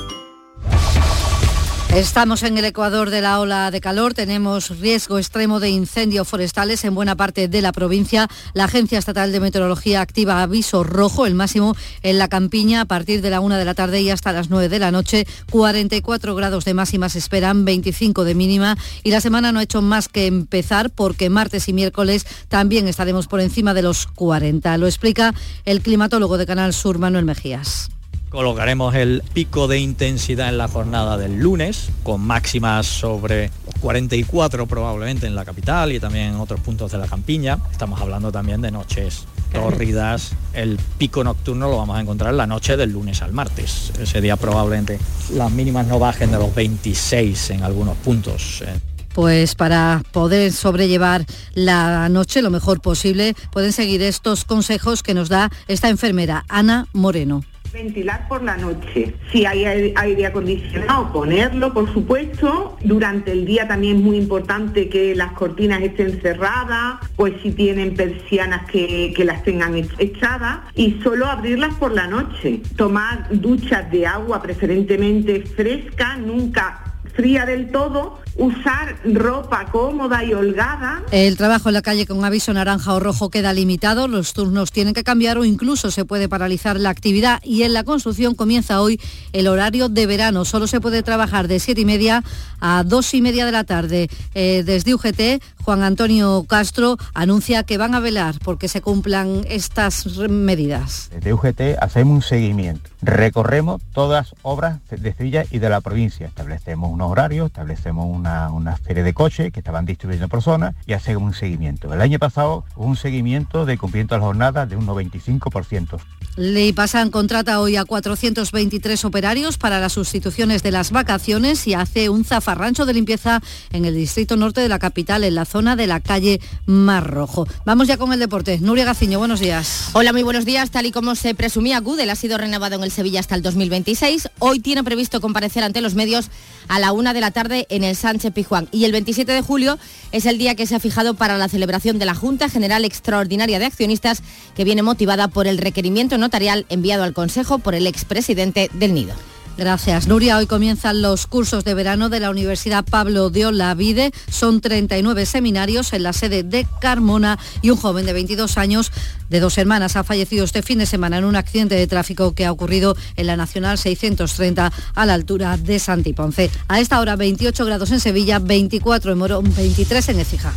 Estamos en el Ecuador de la ola de calor, tenemos riesgo extremo de incendios forestales en buena parte de la provincia. La Agencia Estatal de Meteorología activa aviso rojo, el máximo en la campiña a partir de la una de la tarde y hasta las 9 de la noche. 44 grados de máxima se esperan, 25 de mínima y la semana no ha hecho más que empezar porque martes y miércoles también estaremos por encima de los 40. Lo explica el climatólogo de Canal Sur, Manuel Mejías. Colocaremos el pico de intensidad en la jornada del lunes, con máximas sobre 44 probablemente en la capital y también en otros puntos de la campiña. Estamos hablando también de noches tórridas. El pico nocturno lo vamos a encontrar la noche del lunes al martes. Ese día probablemente las mínimas no bajen de los 26 en algunos puntos. Pues para poder sobrellevar la noche lo mejor posible, pueden seguir estos consejos que nos da esta enfermera, Ana Moreno. Ventilar por la noche. Si hay aire acondicionado, ponerlo, por supuesto. Durante el día también es muy importante que las cortinas estén cerradas, pues si tienen persianas que, que las tengan echadas y solo abrirlas por la noche. Tomar duchas de agua preferentemente fresca, nunca fría del todo usar ropa cómoda y holgada. El trabajo en la calle con aviso naranja o rojo queda limitado, los turnos tienen que cambiar o incluso se puede paralizar la actividad y en la construcción comienza hoy el horario de verano. Solo se puede trabajar de siete y media a dos y media de la tarde. Eh, desde UGT, Juan Antonio Castro anuncia que van a velar porque se cumplan estas medidas. Desde UGT hacemos un seguimiento. Recorremos todas obras de Sevilla y de la provincia. Establecemos unos horarios, establecemos una, una serie de coches que estaban distribuyendo por zonas y hacemos un seguimiento. El año pasado hubo un seguimiento de cumplimiento de las jornadas de un 95%. Ley Pasan contrata hoy a 423 operarios para las sustituciones de las vacaciones y hace un zafarrancho de limpieza en el distrito norte de la capital, en la zona de la calle Mar Rojo. Vamos ya con el deporte. Nuria Gaciño, buenos días. Hola, muy buenos días. Tal y como se presumía, Gudel ha sido renovado en el Sevilla hasta el 2026. Hoy tiene previsto comparecer ante los medios a la una de la tarde en el Sánchez Pijuán. Y el 27 de julio es el día que se ha fijado para la celebración de la Junta General Extraordinaria de Accionistas, que viene motivada por el requerimiento notarial enviado al Consejo por el expresidente del Nido. Gracias, Nuria. Hoy comienzan los cursos de verano de la Universidad Pablo de Olavide. Son 39 seminarios en la sede de Carmona y un joven de 22 años de dos hermanas ha fallecido este fin de semana en un accidente de tráfico que ha ocurrido en la Nacional 630 a la altura de Santiponce. A esta hora 28 grados en Sevilla, 24 en Morón, 23 en Ecija.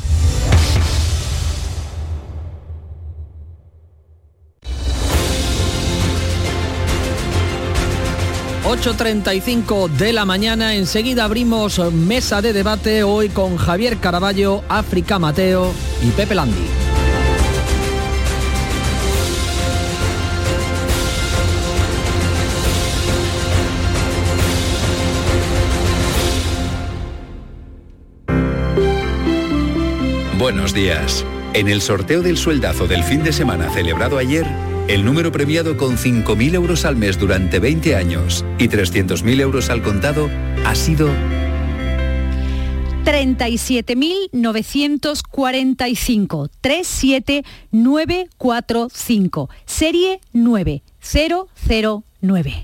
8.35 de la mañana, enseguida abrimos mesa de debate hoy con Javier Caraballo, África Mateo y Pepe Landi. Buenos días. En el sorteo del sueldazo del fin de semana celebrado ayer, el número premiado con 5.000 euros al mes durante 20 años y 300.000 euros al contado ha sido 37.945. 37945. Serie 9009.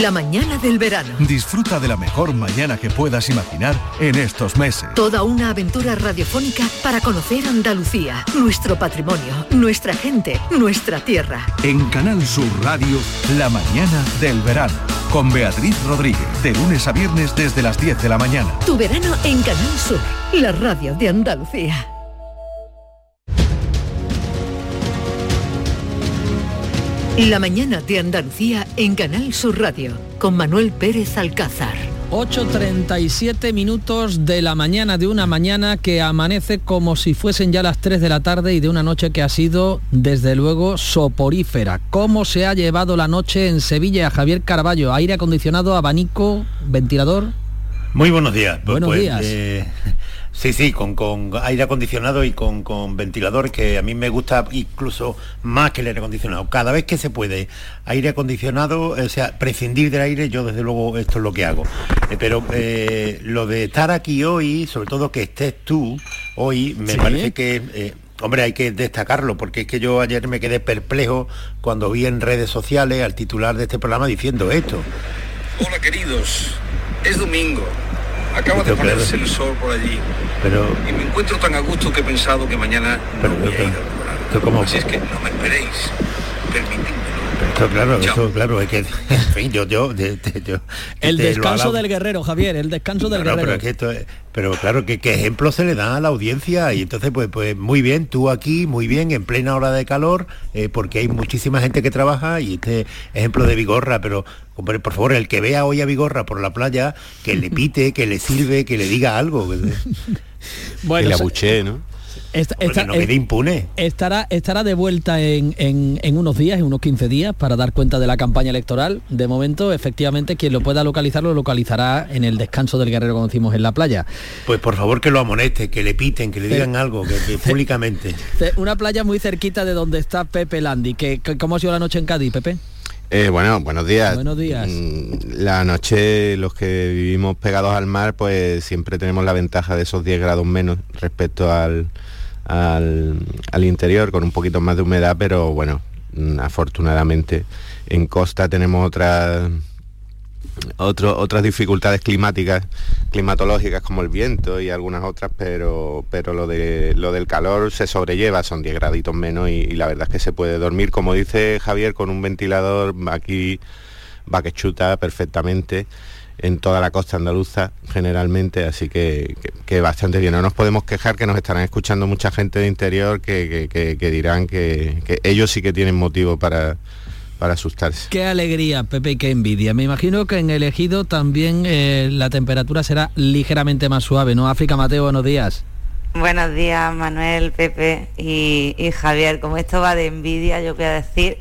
La mañana del verano. Disfruta de la mejor mañana que puedas imaginar en estos meses. Toda una aventura radiofónica para conocer Andalucía, nuestro patrimonio, nuestra gente, nuestra tierra. En Canal Sur Radio, la mañana del verano. Con Beatriz Rodríguez, de lunes a viernes desde las 10 de la mañana. Tu verano en Canal Sur, la radio de Andalucía. La mañana de Andalucía en Canal Sur Radio, con Manuel Pérez Alcázar. 8.37 minutos de la mañana de una mañana que amanece como si fuesen ya las 3 de la tarde y de una noche que ha sido desde luego soporífera. ¿Cómo se ha llevado la noche en Sevilla Javier Caraballo? ¿Aire acondicionado, abanico, ventilador? Muy buenos días. Buenos Pues, días. eh, sí, sí, con, con aire acondicionado y con, con ventilador, que a mí me gusta incluso más que el aire acondicionado. Cada vez que se puede aire acondicionado, o sea, prescindir del aire, yo desde luego esto es lo que hago. Eh, pero eh, lo de estar aquí hoy, sobre todo que estés tú hoy, me Sí. parece que... eh, Hombre, hay que destacarlo, porque es que yo ayer me quedé perplejo cuando vi en redes sociales al titular de este programa diciendo esto. Hola queridos, es domingo. Acaba de claro. ponerse el sol por allí Pero, y me encuentro tan a gusto que he pensado que mañana no voy a ir al. Así es que no me esperéis, permitidmelo. Esto claro, esto claro, es que en fin, yo, yo, el este, descanso del guerrero, Javier, el descanso del guerrero. pero, es que esto es- pero claro, que qué ejemplo se le da a la audiencia y entonces pues, pues muy bien, tú aquí, muy bien, en plena hora de calor, eh, porque hay muchísima gente que trabaja y este ejemplo de Vigorra, pero hombre, por favor, el que vea hoy a Vigorra por la playa, que le pite, que le sirve, que le diga algo. Que, Bueno, que le abuchee, ¿no? Esta- Hombre, esta- que no quede impune. Estará, estará de vuelta en, en- en unos días, en unos 15 días, para dar cuenta de la campaña electoral. De momento, efectivamente, quien lo pueda localizar lo localizará en el descanso del guerrero, como decimos, en la playa. Pues por favor que lo amoneste, que le piten, que le Sí. digan algo, que, que públicamente. Una playa muy cerquita de donde está Pepe Landi. Que, que- ¿Cómo ha sido la noche en Cádiz, Pepe? Eh, bueno, buenos días. Buenos días. Mm, La noche, los que vivimos pegados al mar, pues siempre tenemos la ventaja de esos 10 grados menos respecto al, al, al interior, con un poquito más de humedad, pero bueno, mm, afortunadamente en costa tenemos otras otro- otras dificultades climáticas, climatológicas como el viento y algunas otras, pero, pero lo, de, lo del calor se sobrelleva, son 10 graditos menos y, la verdad es que se puede dormir, como dice Javier, con un ventilador aquí va que chuta perfectamente en toda la costa andaluza generalmente, así que, que- bastante bien. No nos podemos quejar que nos estarán escuchando mucha gente de interior que, que- dirán que ellos sí que tienen motivo para, para asustarse. Qué alegría, Pepe, y qué envidia. Me imagino que en el ejido también eh, la temperatura será ligeramente más suave, ¿no? África Mateo, buenos días. Buenos días, Manuel, Pepe y, y Javier. Como esto va de envidia, yo voy a decir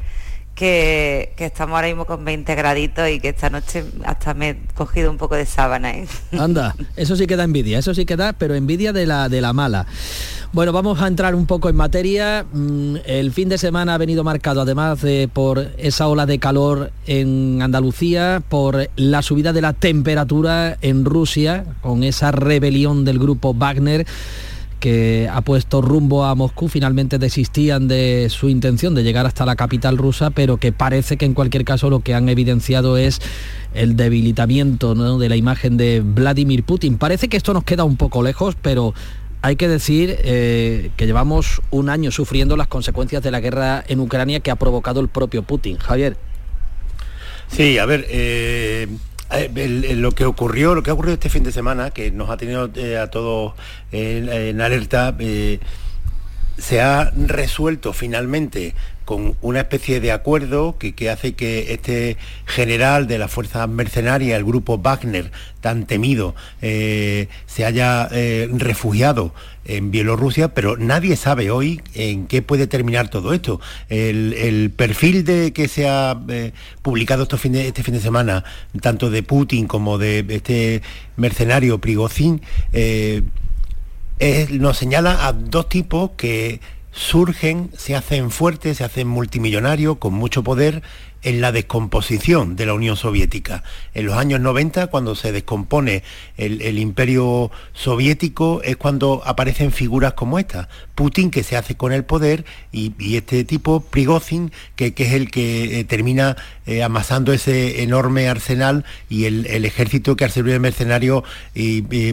que, que estamos ahora mismo con 20 graditos y que esta noche hasta me he cogido un poco de sábana. ¿eh? Anda, eso sí que da envidia, eso sí que da, pero envidia de la, de la mala. Bueno, vamos a entrar un poco en materia. Mm, El fin de semana ha venido marcado además de por esa ola de calor en Andalucía, por la subida de la temperatura en Rusia, con esa rebelión del grupo Wagner que ha puesto rumbo a Moscú, finalmente desistían de su intención de llegar hasta la capital rusa, pero que parece que en cualquier caso lo que han evidenciado es el debilitamiento de la imagen de Vladimir Putin. Parece que esto nos queda un poco lejos, pero hay que decir eh, que llevamos un año sufriendo las consecuencias de la guerra en Ucrania que ha provocado el propio Putin. Javier. Sí, a ver, eh, lo que ocurrió, lo que ha ocurrido este fin de semana, que nos ha tenido eh, a todos en, en alerta, eh, se ha resuelto finalmente con una especie de acuerdo que, que hace que este general de la fuerza mercenaria, el grupo Wagner, tan temido, eh, se haya eh, refugiado en Bielorrusia, pero nadie sabe hoy en qué puede terminar todo esto. El, perfil de que se ha eh, publicado estos fin de- este fin de semana, tanto de Putin como de este mercenario Prigozhin, nos señala a dos tipos que surgen, se hacen fuertes, se hacen multimillonarios, con mucho poder en la descomposición de la Unión Soviética. En los años 90, cuando se descompone el, imperio soviético, es cuando aparecen figuras como esta. Putin, que se hace con el poder, y, este tipo, Prigozhin, que, es el que eh, termina eh, amasando ese enorme arsenal y el, ejército que ha servido de mercenario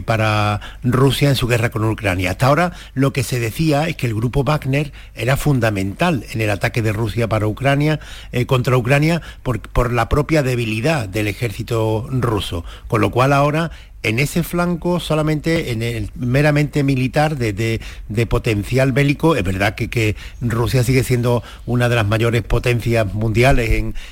para Rusia en su guerra con Ucrania. Hasta ahora lo que se decía es que el grupo Wagner era fundamental en el ataque de Rusia para Ucrania, eh, contra Ucrania, por, la propia debilidad del ejército ruso. Con lo cual ahora en ese flanco solamente en el meramente militar de, de- potencial bélico es verdad que, Rusia sigue siendo una de las mayores potencias mundiales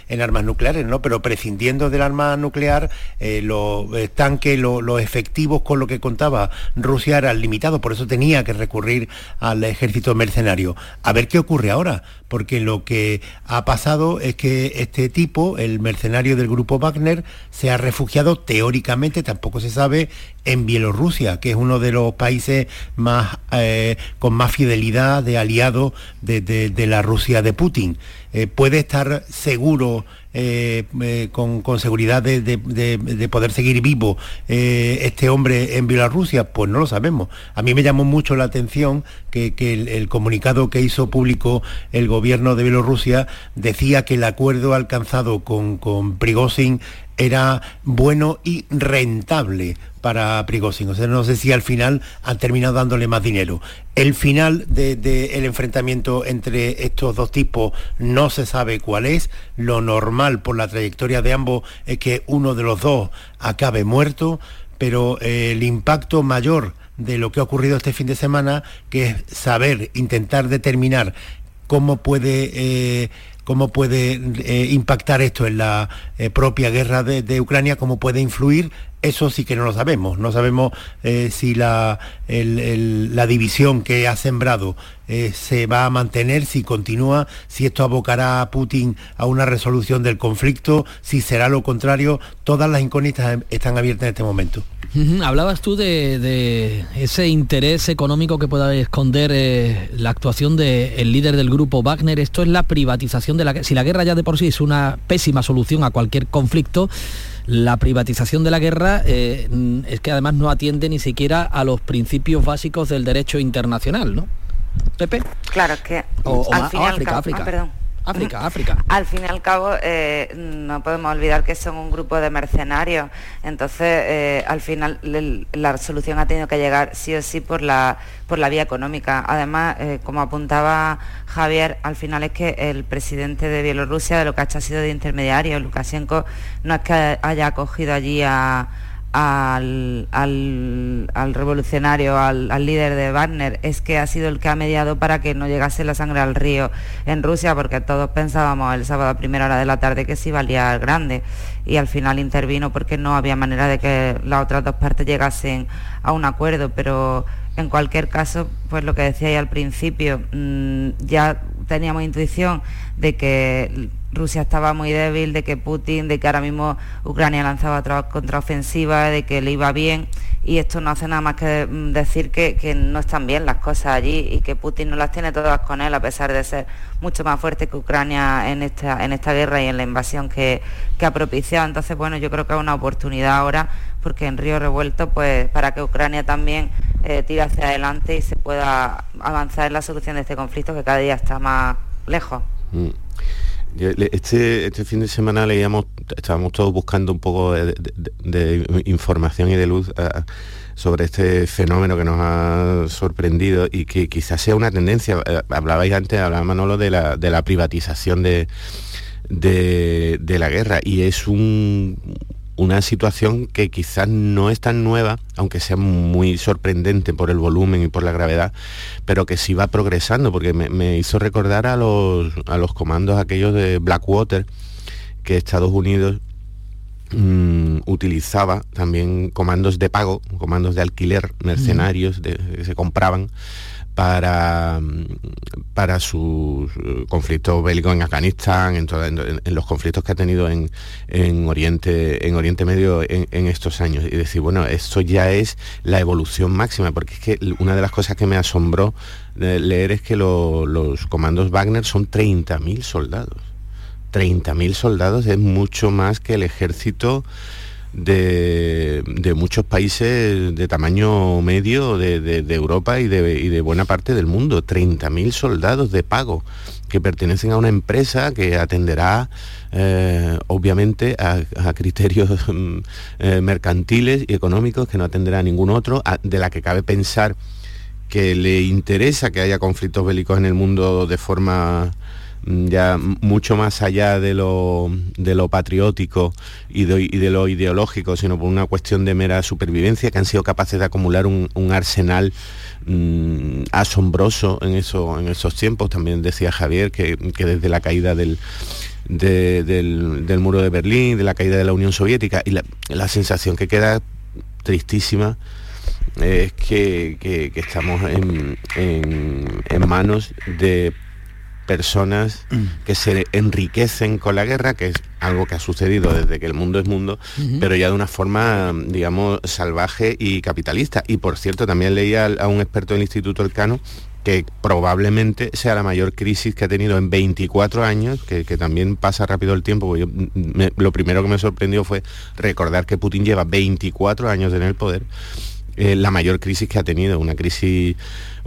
en, armas nucleares no pero prescindiendo del arma nuclear eh, los tanques lo- los efectivos con lo que contaba Rusia eran limitados por eso tenía que recurrir al ejército mercenario. A ver qué ocurre ahora porque lo que ha pasado es que este tipo, el mercenario del grupo Wagner, se ha refugiado teóricamente, tampoco se sabe, en Bielorrusia, que es uno de los países más eh, con más fidelidad de aliado de, la Rusia de Putin. Eh, puede estar seguro eh, eh, con, con seguridad de, de- de- de poder seguir vivo eh, este hombre en Bielorrusia? Pues no lo sabemos. A mí me llamó mucho la atención que, que el, el comunicado que hizo público el gobierno de Bielorrusia decía que el acuerdo alcanzado con, con Prigozhin era bueno y rentable para Prigozhin. O sea, no sé si al final han terminado dándole más dinero. El final del de, enfrentamiento entre estos dos tipos no se sabe cuál es. Lo normal por la trayectoria de ambos es que uno de los dos acabe muerto, pero eh, el impacto mayor de lo que ha ocurrido este fin de semana, que es saber, intentar determinar cómo puede eh, cómo puede eh, impactar esto en la eh, propia guerra de, Ucrania, cómo puede influir, eso sí que no lo sabemos. No sabemos eh, si la, división que ha sembrado se va a mantener, si continúa, si esto abocará a Putin a una resolución del conflicto, si será lo contrario. Todas las incógnitas están abiertas en este momento. Hablabas tú de, ese interés económico que pueda esconder la actuación del líder del grupo Wagner. Esto es la privatización de la Si la guerra ya de por sí es una pésima solución a cualquier conflicto, la privatización de la guerra eh, es que además no atiende ni siquiera a los principios básicos del derecho internacional, ¿no? Pepe. Claro, que o, África, África. Ah, África, África. Al fin y al cabo, eh, no podemos olvidar que son un grupo de mercenarios, entonces eh, al final la solución ha tenido que llegar sí o sí por la, por la vía económica. Además, eh, como apuntaba Javier, al final es que el presidente de Bielorrusia, de lo que ha hecho ha sido de intermediario, Lukashenko, no es que haya acogido allí a al, revolucionario, al, líder de Wagner, es que ha sido el que ha mediado para que no llegase la sangre al río en Rusia, porque todos pensábamos el sábado a primera hora de la tarde que sí valía el grande y al final intervino porque no había manera de que las otras dos partes llegasen a un acuerdo, pero en cualquier caso, pues lo que decía al principio, mm, ya teníamos intuición de que Rusia estaba muy débil, de que Putin, de que ahora mismo Ucrania lanzaba contraofensiva, de que le iba bien y esto no hace nada más que mm, decir que, no están bien las cosas allí y que Putin no las tiene todas con él a pesar de ser mucho más fuerte que Ucrania en esta, en esta guerra y en la invasión que, ha propiciado. Entonces, bueno, yo creo que es una oportunidad ahora porque en Río Revuelto, pues para que Ucrania también eh, tire hacia adelante y se pueda avanzar en la solución de este conflicto que cada día está más lejos. Mm. Este, este fin de semana leíamos, estábamos todos buscando un poco de, información y de luz eh, sobre este fenómeno que nos ha sorprendido y que quizás sea una tendencia. Eh, hablabais antes, hablaba de la, de la privatización de, de, la guerra y es un, una situación que quizás no es tan nueva, aunque sea muy sorprendente por el volumen y por la gravedad, pero que sí va progresando, porque me, hizo recordar a los, a los comandos aquellos de Blackwater, que Estados Unidos mm, utilizaba también comandos de pago, comandos de alquiler, mercenarios que se compraban para, para sus eh, conflictos bélicos en Afganistán, en, los conflictos que ha tenido en, Oriente, en Oriente Medio en, estos años. Y decir, bueno, esto ya es la evolución máxima, porque es que una de las cosas que me asombró leer es que los comandos Wagner son 30.000 soldados. 30.000 soldados es mucho más que el ejército de, muchos países de tamaño medio de, Europa y de, buena parte del mundo. 30.000 soldados de pago que pertenecen a una empresa que atenderá eh, obviamente a, criterios mm, eh, mercantiles y económicos que no atenderá a ningún otro, de la que cabe pensar que le interesa que haya conflictos bélicos en el mundo de forma ya mucho más allá de lo, de lo patriótico y de, lo ideológico, sino por una cuestión de mera supervivencia, que han sido capaces de acumular un, arsenal mm, asombroso en, eso, en esos tiempos. También decía Javier que, desde la caída del, del, muro de Berlín, de la caída de la Unión Soviética, y la, sensación que queda tristísima es que, estamos en, en manos de personas que se enriquecen con la guerra, que es algo que ha sucedido desde que el mundo es mundo, pero ya de una forma, digamos, salvaje y capitalista. Y por cierto, también leía a un experto del Instituto Elcano que probablemente sea la mayor crisis que ha tenido en 24 años, que, también pasa rápido el tiempo, lo primero que me sorprendió fue recordar que Putin lleva 24 años en el poder eh, la mayor crisis que ha tenido, una crisis,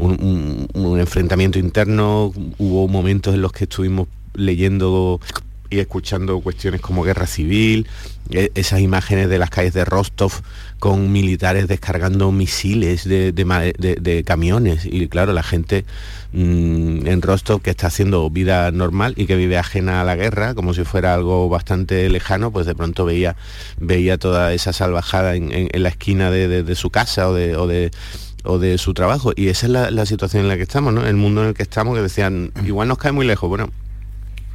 un, enfrentamiento interno, hubo momentos en los que estuvimos leyendo y escuchando cuestiones como guerra civil, e, esas imágenes de las calles de Rostov con militares descargando misiles de, camiones. Y claro, la gente mm, en Rostov que está haciendo vida normal y que vive ajena a la guerra, como si fuera algo bastante lejano, pues de pronto veía, veía toda esa salvajada en, la esquina de, su casa o de, de su trabajo. Y esa es la, la, situación en la que estamos, ¿no? El mundo en el que estamos, que decían, igual nos cae muy lejos. Bueno,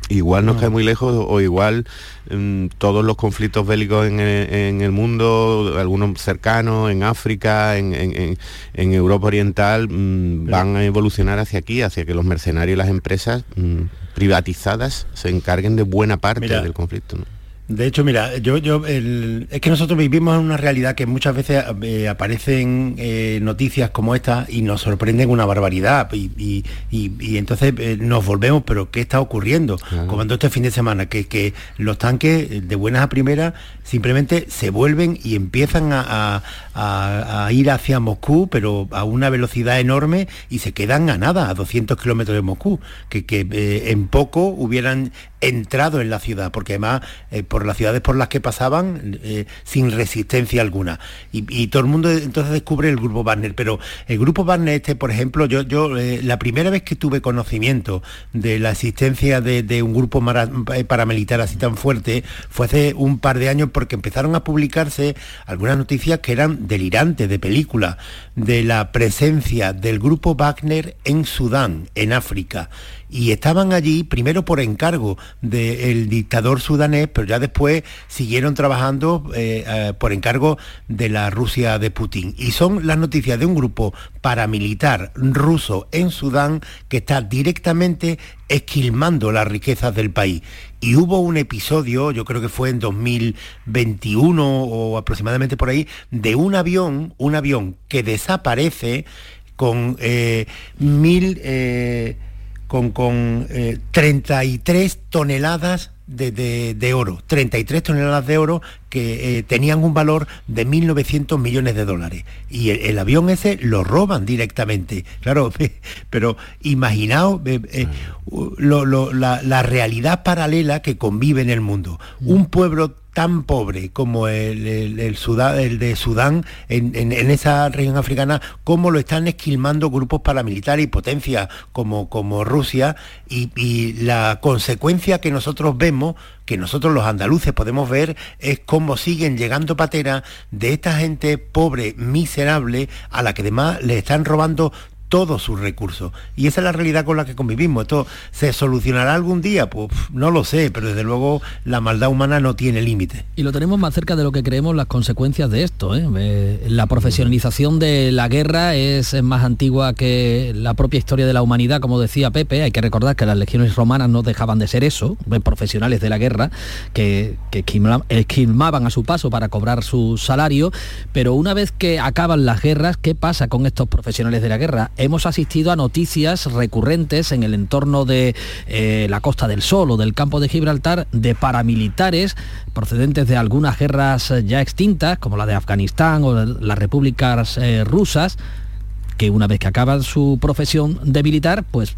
igual nos cae muy lejos o igual mm, todos los conflictos bélicos en el, mundo, algunos cercanos, en África, en, Europa Oriental, mm, van a evolucionar hacia aquí, hacia que los mercenarios y las empresas mm, privatizadas se encarguen de buena parte del conflicto. De hecho, mira, yo, yo es que nosotros vivimos en una realidad que muchas veces eh, aparecen eh, noticias como esta y nos sorprenden una barbaridad. Y, entonces eh, nos volvemos, pero ¿qué está ocurriendo? Como este fin de semana, que, que los tanques de buenas a primeras simplemente se vuelven y empiezan a, ir hacia Moscú, pero a una velocidad enorme y se quedan a nada, a 200 kilómetros de Moscú, que, que en poco hubieran entrado en la ciudad, porque además eh, por las ciudades por las que pasaban eh, sin resistencia alguna. Y, todo el mundo entonces descubre el grupo Wagner. Pero el grupo Wagner este, por ejemplo, yo, yo eh, la primera vez que tuve conocimiento de la existencia de, un grupo paramilitar así tan fuerte fue hace un par de años porque empezaron a publicarse algunas noticias que eran delirantes de película, de la presencia del grupo Wagner en Sudán, en África y estaban allí primero por encargo del dictador sudanés, pero ya después siguieron trabajando eh, eh, por encargo de la Rusia de Putin. Y son las noticias de un grupo paramilitar ruso en Sudán que está directamente esquilmando las riquezas del país. Y hubo un episodio, yo creo que fue en 2021 o aproximadamente por ahí, de un avión, un avión que desaparece con eh, mil con, con 33 eh, toneladas de, oro, 33 toneladas de oro que eh, tenían un valor de 1.900 millones de dólares. Y el, avión ese lo roban directamente. Claro, pero imaginaos eh, la, la, realidad paralela que convive en el mundo. Un pueblo tan pobre como el, el, el de Sudán, en, esa región africana, cómo lo están esquilmando grupos paramilitares y potencias como, como Rusia, y, y, la consecuencia que nosotros vemos, que nosotros los andaluces podemos ver, es cómo siguen llegando pateras de esta gente pobre, miserable, a la que además le están robando todos sus recursos. Y esa es la realidad con la que convivimos. ¿Esto se solucionará algún día? Pues no lo sé, pero desde luego la maldad humana no tiene límite. Y lo tenemos más cerca de lo que creemos las consecuencias de esto. ¿eh? Eh, la profesionalización de la guerra es más antigua que la propia historia de la humanidad, como decía Pepe. Hay que recordar que las legiones romanas no dejaban de ser eso, profesionales de la guerra, que, que esquilmaban a su paso para cobrar su salario. Pero una vez que acaban las guerras, ¿qué pasa con estos profesionales de la guerra? Hemos asistido a noticias recurrentes en el entorno de eh, la Costa del Sol o del campo de Gibraltar de paramilitares procedentes de algunas guerras ya extintas, como la de Afganistán o las repúblicas eh, rusas, que una vez que acaban su profesión de militar, pues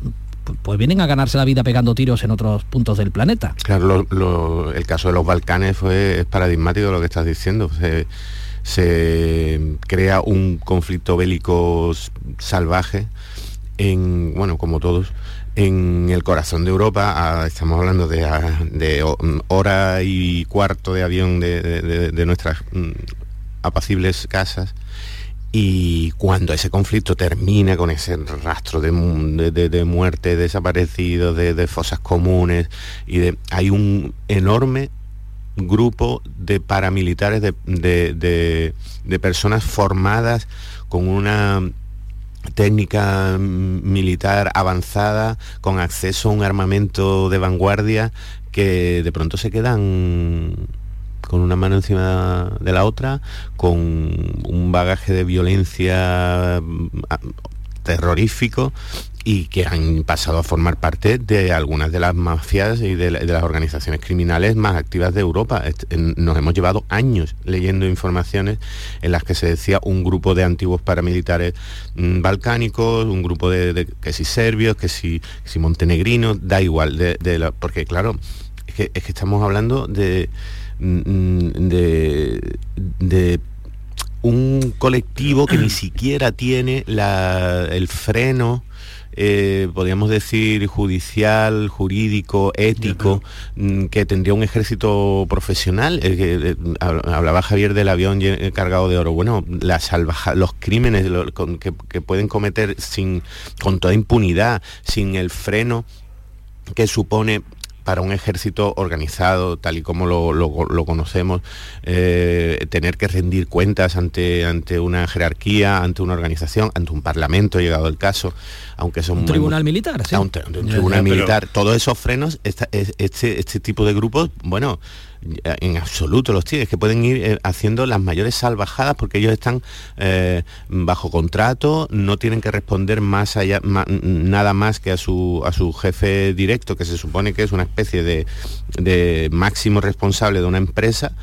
pues vienen a ganarse la vida pegando tiros en otros puntos del planeta. Claro, el caso de los Balcanes fue es paradigmático lo que estás diciendo crea un conflicto bélico salvaje en, bueno, como todos, en el corazón de Europa, estamos hablando de, de, hora y cuarto de avión de, nuestras mm, apacibles casas, y cuando ese conflicto termina con ese rastro de, muerte, desaparecidos, de, fosas comunes, y de, hay un enorme grupo de paramilitares, de, personas formadas con una técnica militar avanzada, con acceso a un armamento de vanguardia, que de pronto se quedan con una mano encima de la otra, con un bagaje de violencia mm, terrorífico y que han pasado a formar parte de algunas de las mafias y de, las organizaciones criminales más activas de Europa. Nos hemos llevado años leyendo informaciones en las que se decía un grupo de antiguos paramilitares mm, balcánicos, un grupo de, que si serbios, que si, si montenegrinos, da igual, porque claro, que, es que estamos hablando de, mm, de, de un colectivo que ni siquiera tiene el freno eh, podríamos decir, judicial, jurídico, ético, mm, que tendría un ejército profesional. Eh, hablaba Javier del avión cargado de oro. Bueno, la los crímenes que, pueden cometer sin, con toda impunidad, sin el freno que supone para un ejército organizado, tal y como lo, conocemos, eh, tener que rendir cuentas ante, ante una jerarquía, ante una organización, ante un parlamento, llegado el caso, aunque son... Un tribunal militar, sí. Un, tribunal militar. Todos esos frenos, este, este tipo de grupos, bueno, en absoluto los tigres, que pueden ir eh, haciendo las mayores salvajadas porque ellos están eh, bajo contrato, no tienen que responder más allá, nada más que a su, a su jefe directo, que se supone que es una especie de, máximo responsable de una empresa.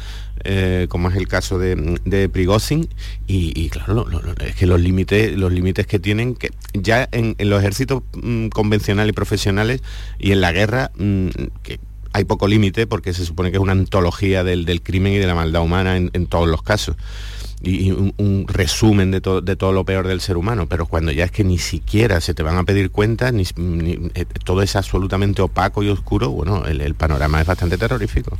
Eh, como es el caso de, de Prigozhin, y, claro, es que los límites, los límites que tienen, que ya en, los ejércitos mm, convencionales y profesionales y en la guerra, mm, que, hay poco límite porque se supone que es una antología del, crimen y de la maldad humana en, todos los casos y, un, resumen de, de, todo lo peor del ser humano, pero cuando ya es que ni siquiera se te van a pedir cuentas, ni, eh, todo es absolutamente opaco y oscuro, bueno, el panorama es bastante terrorífico.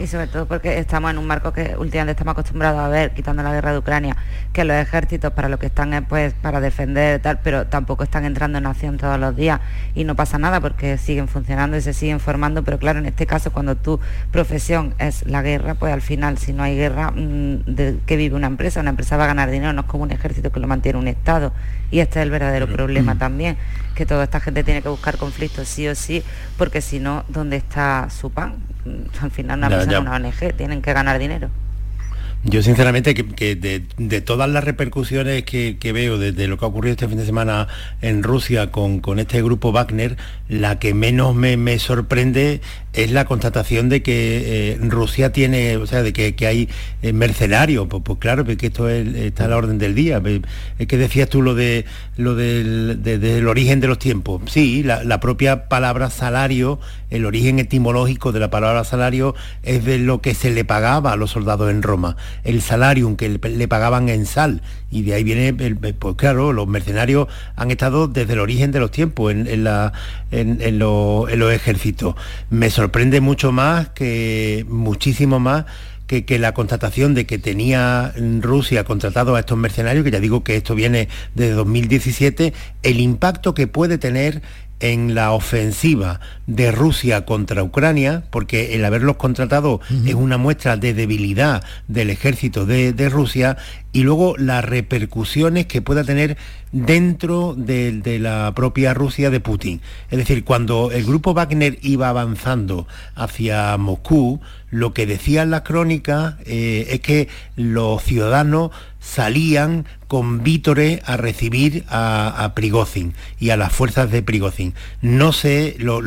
Y sobre todo porque estamos en un marco que últimamente estamos acostumbrados a ver, quitando la guerra de Ucrania, que los ejércitos para lo que están es pues para defender tal, pero tampoco están entrando en acción todos los días. Y no pasa nada porque siguen funcionando y se siguen formando, pero claro, en este caso cuando tu profesión es la guerra, pues al final si no hay guerra, mm, ¿de qué vive una empresa? Una empresa va a ganar dinero, no es como un ejército que lo mantiene un Estado. Y este es el verdadero problema también, que toda esta gente tiene que buscar conflictos sí o sí, porque si no, ¿dónde está su pan? al final una, una ONG, tienen que ganar dinero. Yo sinceramente que, de, todas las repercusiones que, veo desde lo que ha ocurrido este fin de semana en Rusia con, este grupo Wagner, la que menos me, sorprende es la constatación de que eh, Rusia tiene, o sea, de que, hay eh, mercenarios. Pues, pues, claro, porque esto está a la orden del día. Es que decías tú lo de lo del, origen de los tiempos. Sí, la, propia palabra salario, el origen etimológico de la palabra salario es de lo que se le pagaba a los soldados en Roma el salario que le pagaban en sal. Y de ahí viene, pues claro, los mercenarios han estado desde el origen de los tiempos en, la, en, los ejércitos. Me sorprende mucho más que, muchísimo más, que, que, la constatación de que tenía Rusia contratado a estos mercenarios, que ya digo que esto viene desde 2017, el impacto que puede tener en la ofensiva de Rusia contra Ucrania, porque el haberlos contratado es una muestra de debilidad del ejército de, Rusia, y luego las repercusiones que pueda tener dentro de, la propia Rusia de Putin. Es decir, cuando el grupo Wagner iba avanzando hacia Moscú, lo que decían las crónicas eh, es que los ciudadanos salían con vítores a recibir a, Prigozhin y a las fuerzas de Prigozhin. No sé, lo,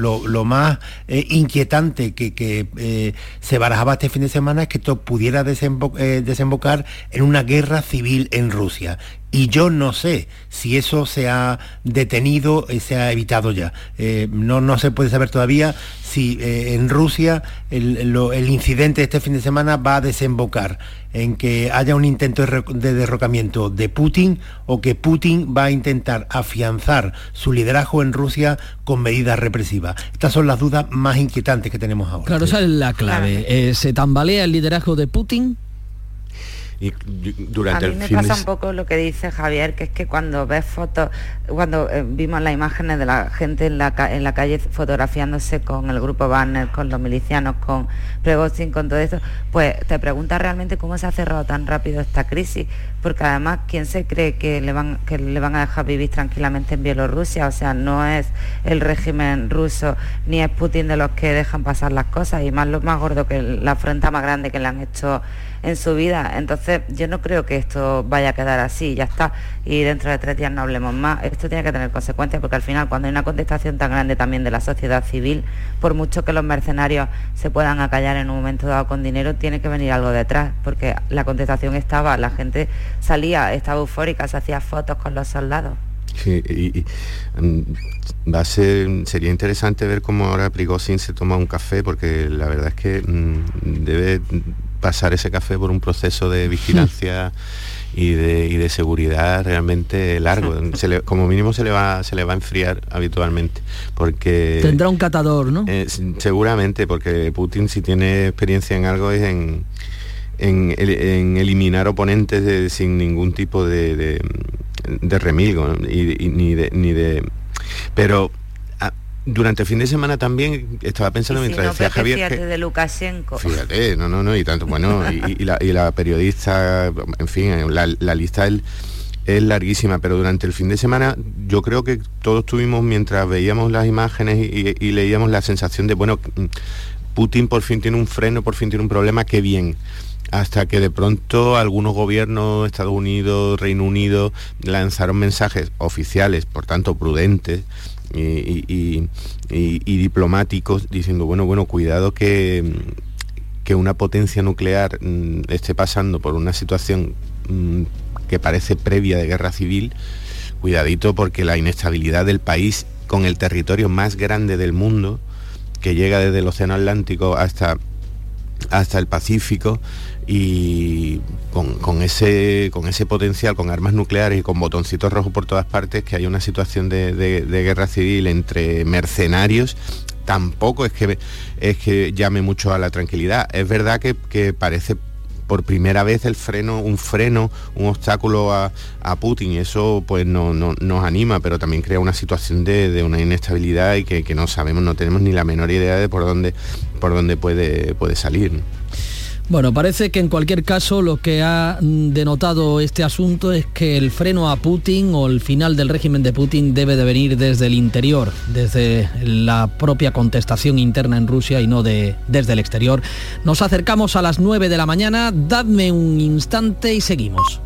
más eh, inquietante que, eh, se barajaba este fin de semana es que esto pudiera desembocar en una guerra civil en Rusia y yo no sé si eso se ha detenido y se ha evitado ya. Eh, no, no se puede saber todavía si eh, en Rusia el, incidente de este fin de semana va a desembocar en que haya un intento de derrocamiento de Putin o que Putin va a intentar afianzar su liderazgo en Rusia con medidas represivas. Estas son las dudas más inquietantes que tenemos ahora. Claro, esa es la clave. Eh, ¿Se tambalea el liderazgo de Putin? Y durante a mí me pasa un poco lo que dice Javier, que es que cuando ves fotos, cuando eh, vimos las imágenes de la gente en la, en la calle fotografiándose con el grupo Banner, con los milicianos, con Pregostin, con todo esto, pues te preguntas realmente cómo se ha cerrado tan rápido esta crisis, porque además, ¿quién se cree que le van, que le van a dejar vivir tranquilamente en Bielorrusia? O sea, no es el régimen ruso ni es Putin de los que dejan pasar las cosas, y más lo más gordo que la afrenta más grande que le han hecho en su vida. Entonces yo no creo que esto vaya a quedar así, ya está, y dentro de tres días no hablemos más. Esto tiene que tener consecuencias porque al final cuando hay una contestación tan grande también de la sociedad civil, por mucho que los mercenarios se puedan acallar en un momento dado con dinero, tiene que venir algo detrás, porque la contestación estaba, la gente salía, estaba eufórica, se hacía fotos con los soldados. Sí, y, mm, a ser, sería interesante ver cómo ahora Prigozhin se toma un café, porque la verdad es que mm, debe pasar ese café por un proceso de vigilancia y de, seguridad realmente largo. como mínimo se le va se le va a enfriar habitualmente. Porque. Tendrá un catador, ¿no? Eh, seguramente, porque Putin si tiene experiencia en algo es en. En, eliminar oponentes sin ningún tipo de, de, remilgo y, ni de ni de pero durante el fin de semana también estaba pensando mientras decía Javier fíjate de Lukashenko. Fíjate no no no y tanto bueno y, la, periodista en fin la, lista es, es larguísima pero durante el fin de semana yo creo que todos tuvimos mientras veíamos las imágenes y, leíamos la sensación de bueno Putin por fin tiene un freno por fin tiene un problema qué bien. Hasta que de pronto algunos gobiernos, Estados Unidos, Reino Unido, lanzaron mensajes oficiales, por tanto prudentes, y, diplomáticos diciendo, bueno, bueno, cuidado que, que una potencia nuclear mm, esté pasando por una situación mm, que parece previa de guerra civil, cuidadito porque la inestabilidad del país con el territorio más grande del mundo, que llega desde el Océano Atlántico hasta, hasta el Pacífico, y con, ese, con ese potencial, con armas nucleares y con botoncitos rojos por todas partes, que hay una situación de, guerra civil entre mercenarios, tampoco es que, es que llame mucho a la tranquilidad. Es verdad que, parece por primera vez el freno, un freno, un obstáculo a, Putin y eso pues no, nos anima, pero también crea una situación de, una inestabilidad y que, no sabemos, no tenemos ni la menor idea de por dónde, por dónde puede, puede salir. Bueno, parece que en cualquier caso lo que ha mm, denotado este asunto es que el freno a Putin o el final del régimen de Putin debe de venir desde el interior, desde la propia contestación interna en Rusia y no de, desde el exterior. Nos acercamos a las 9 de la mañana, dadme un instante y seguimos.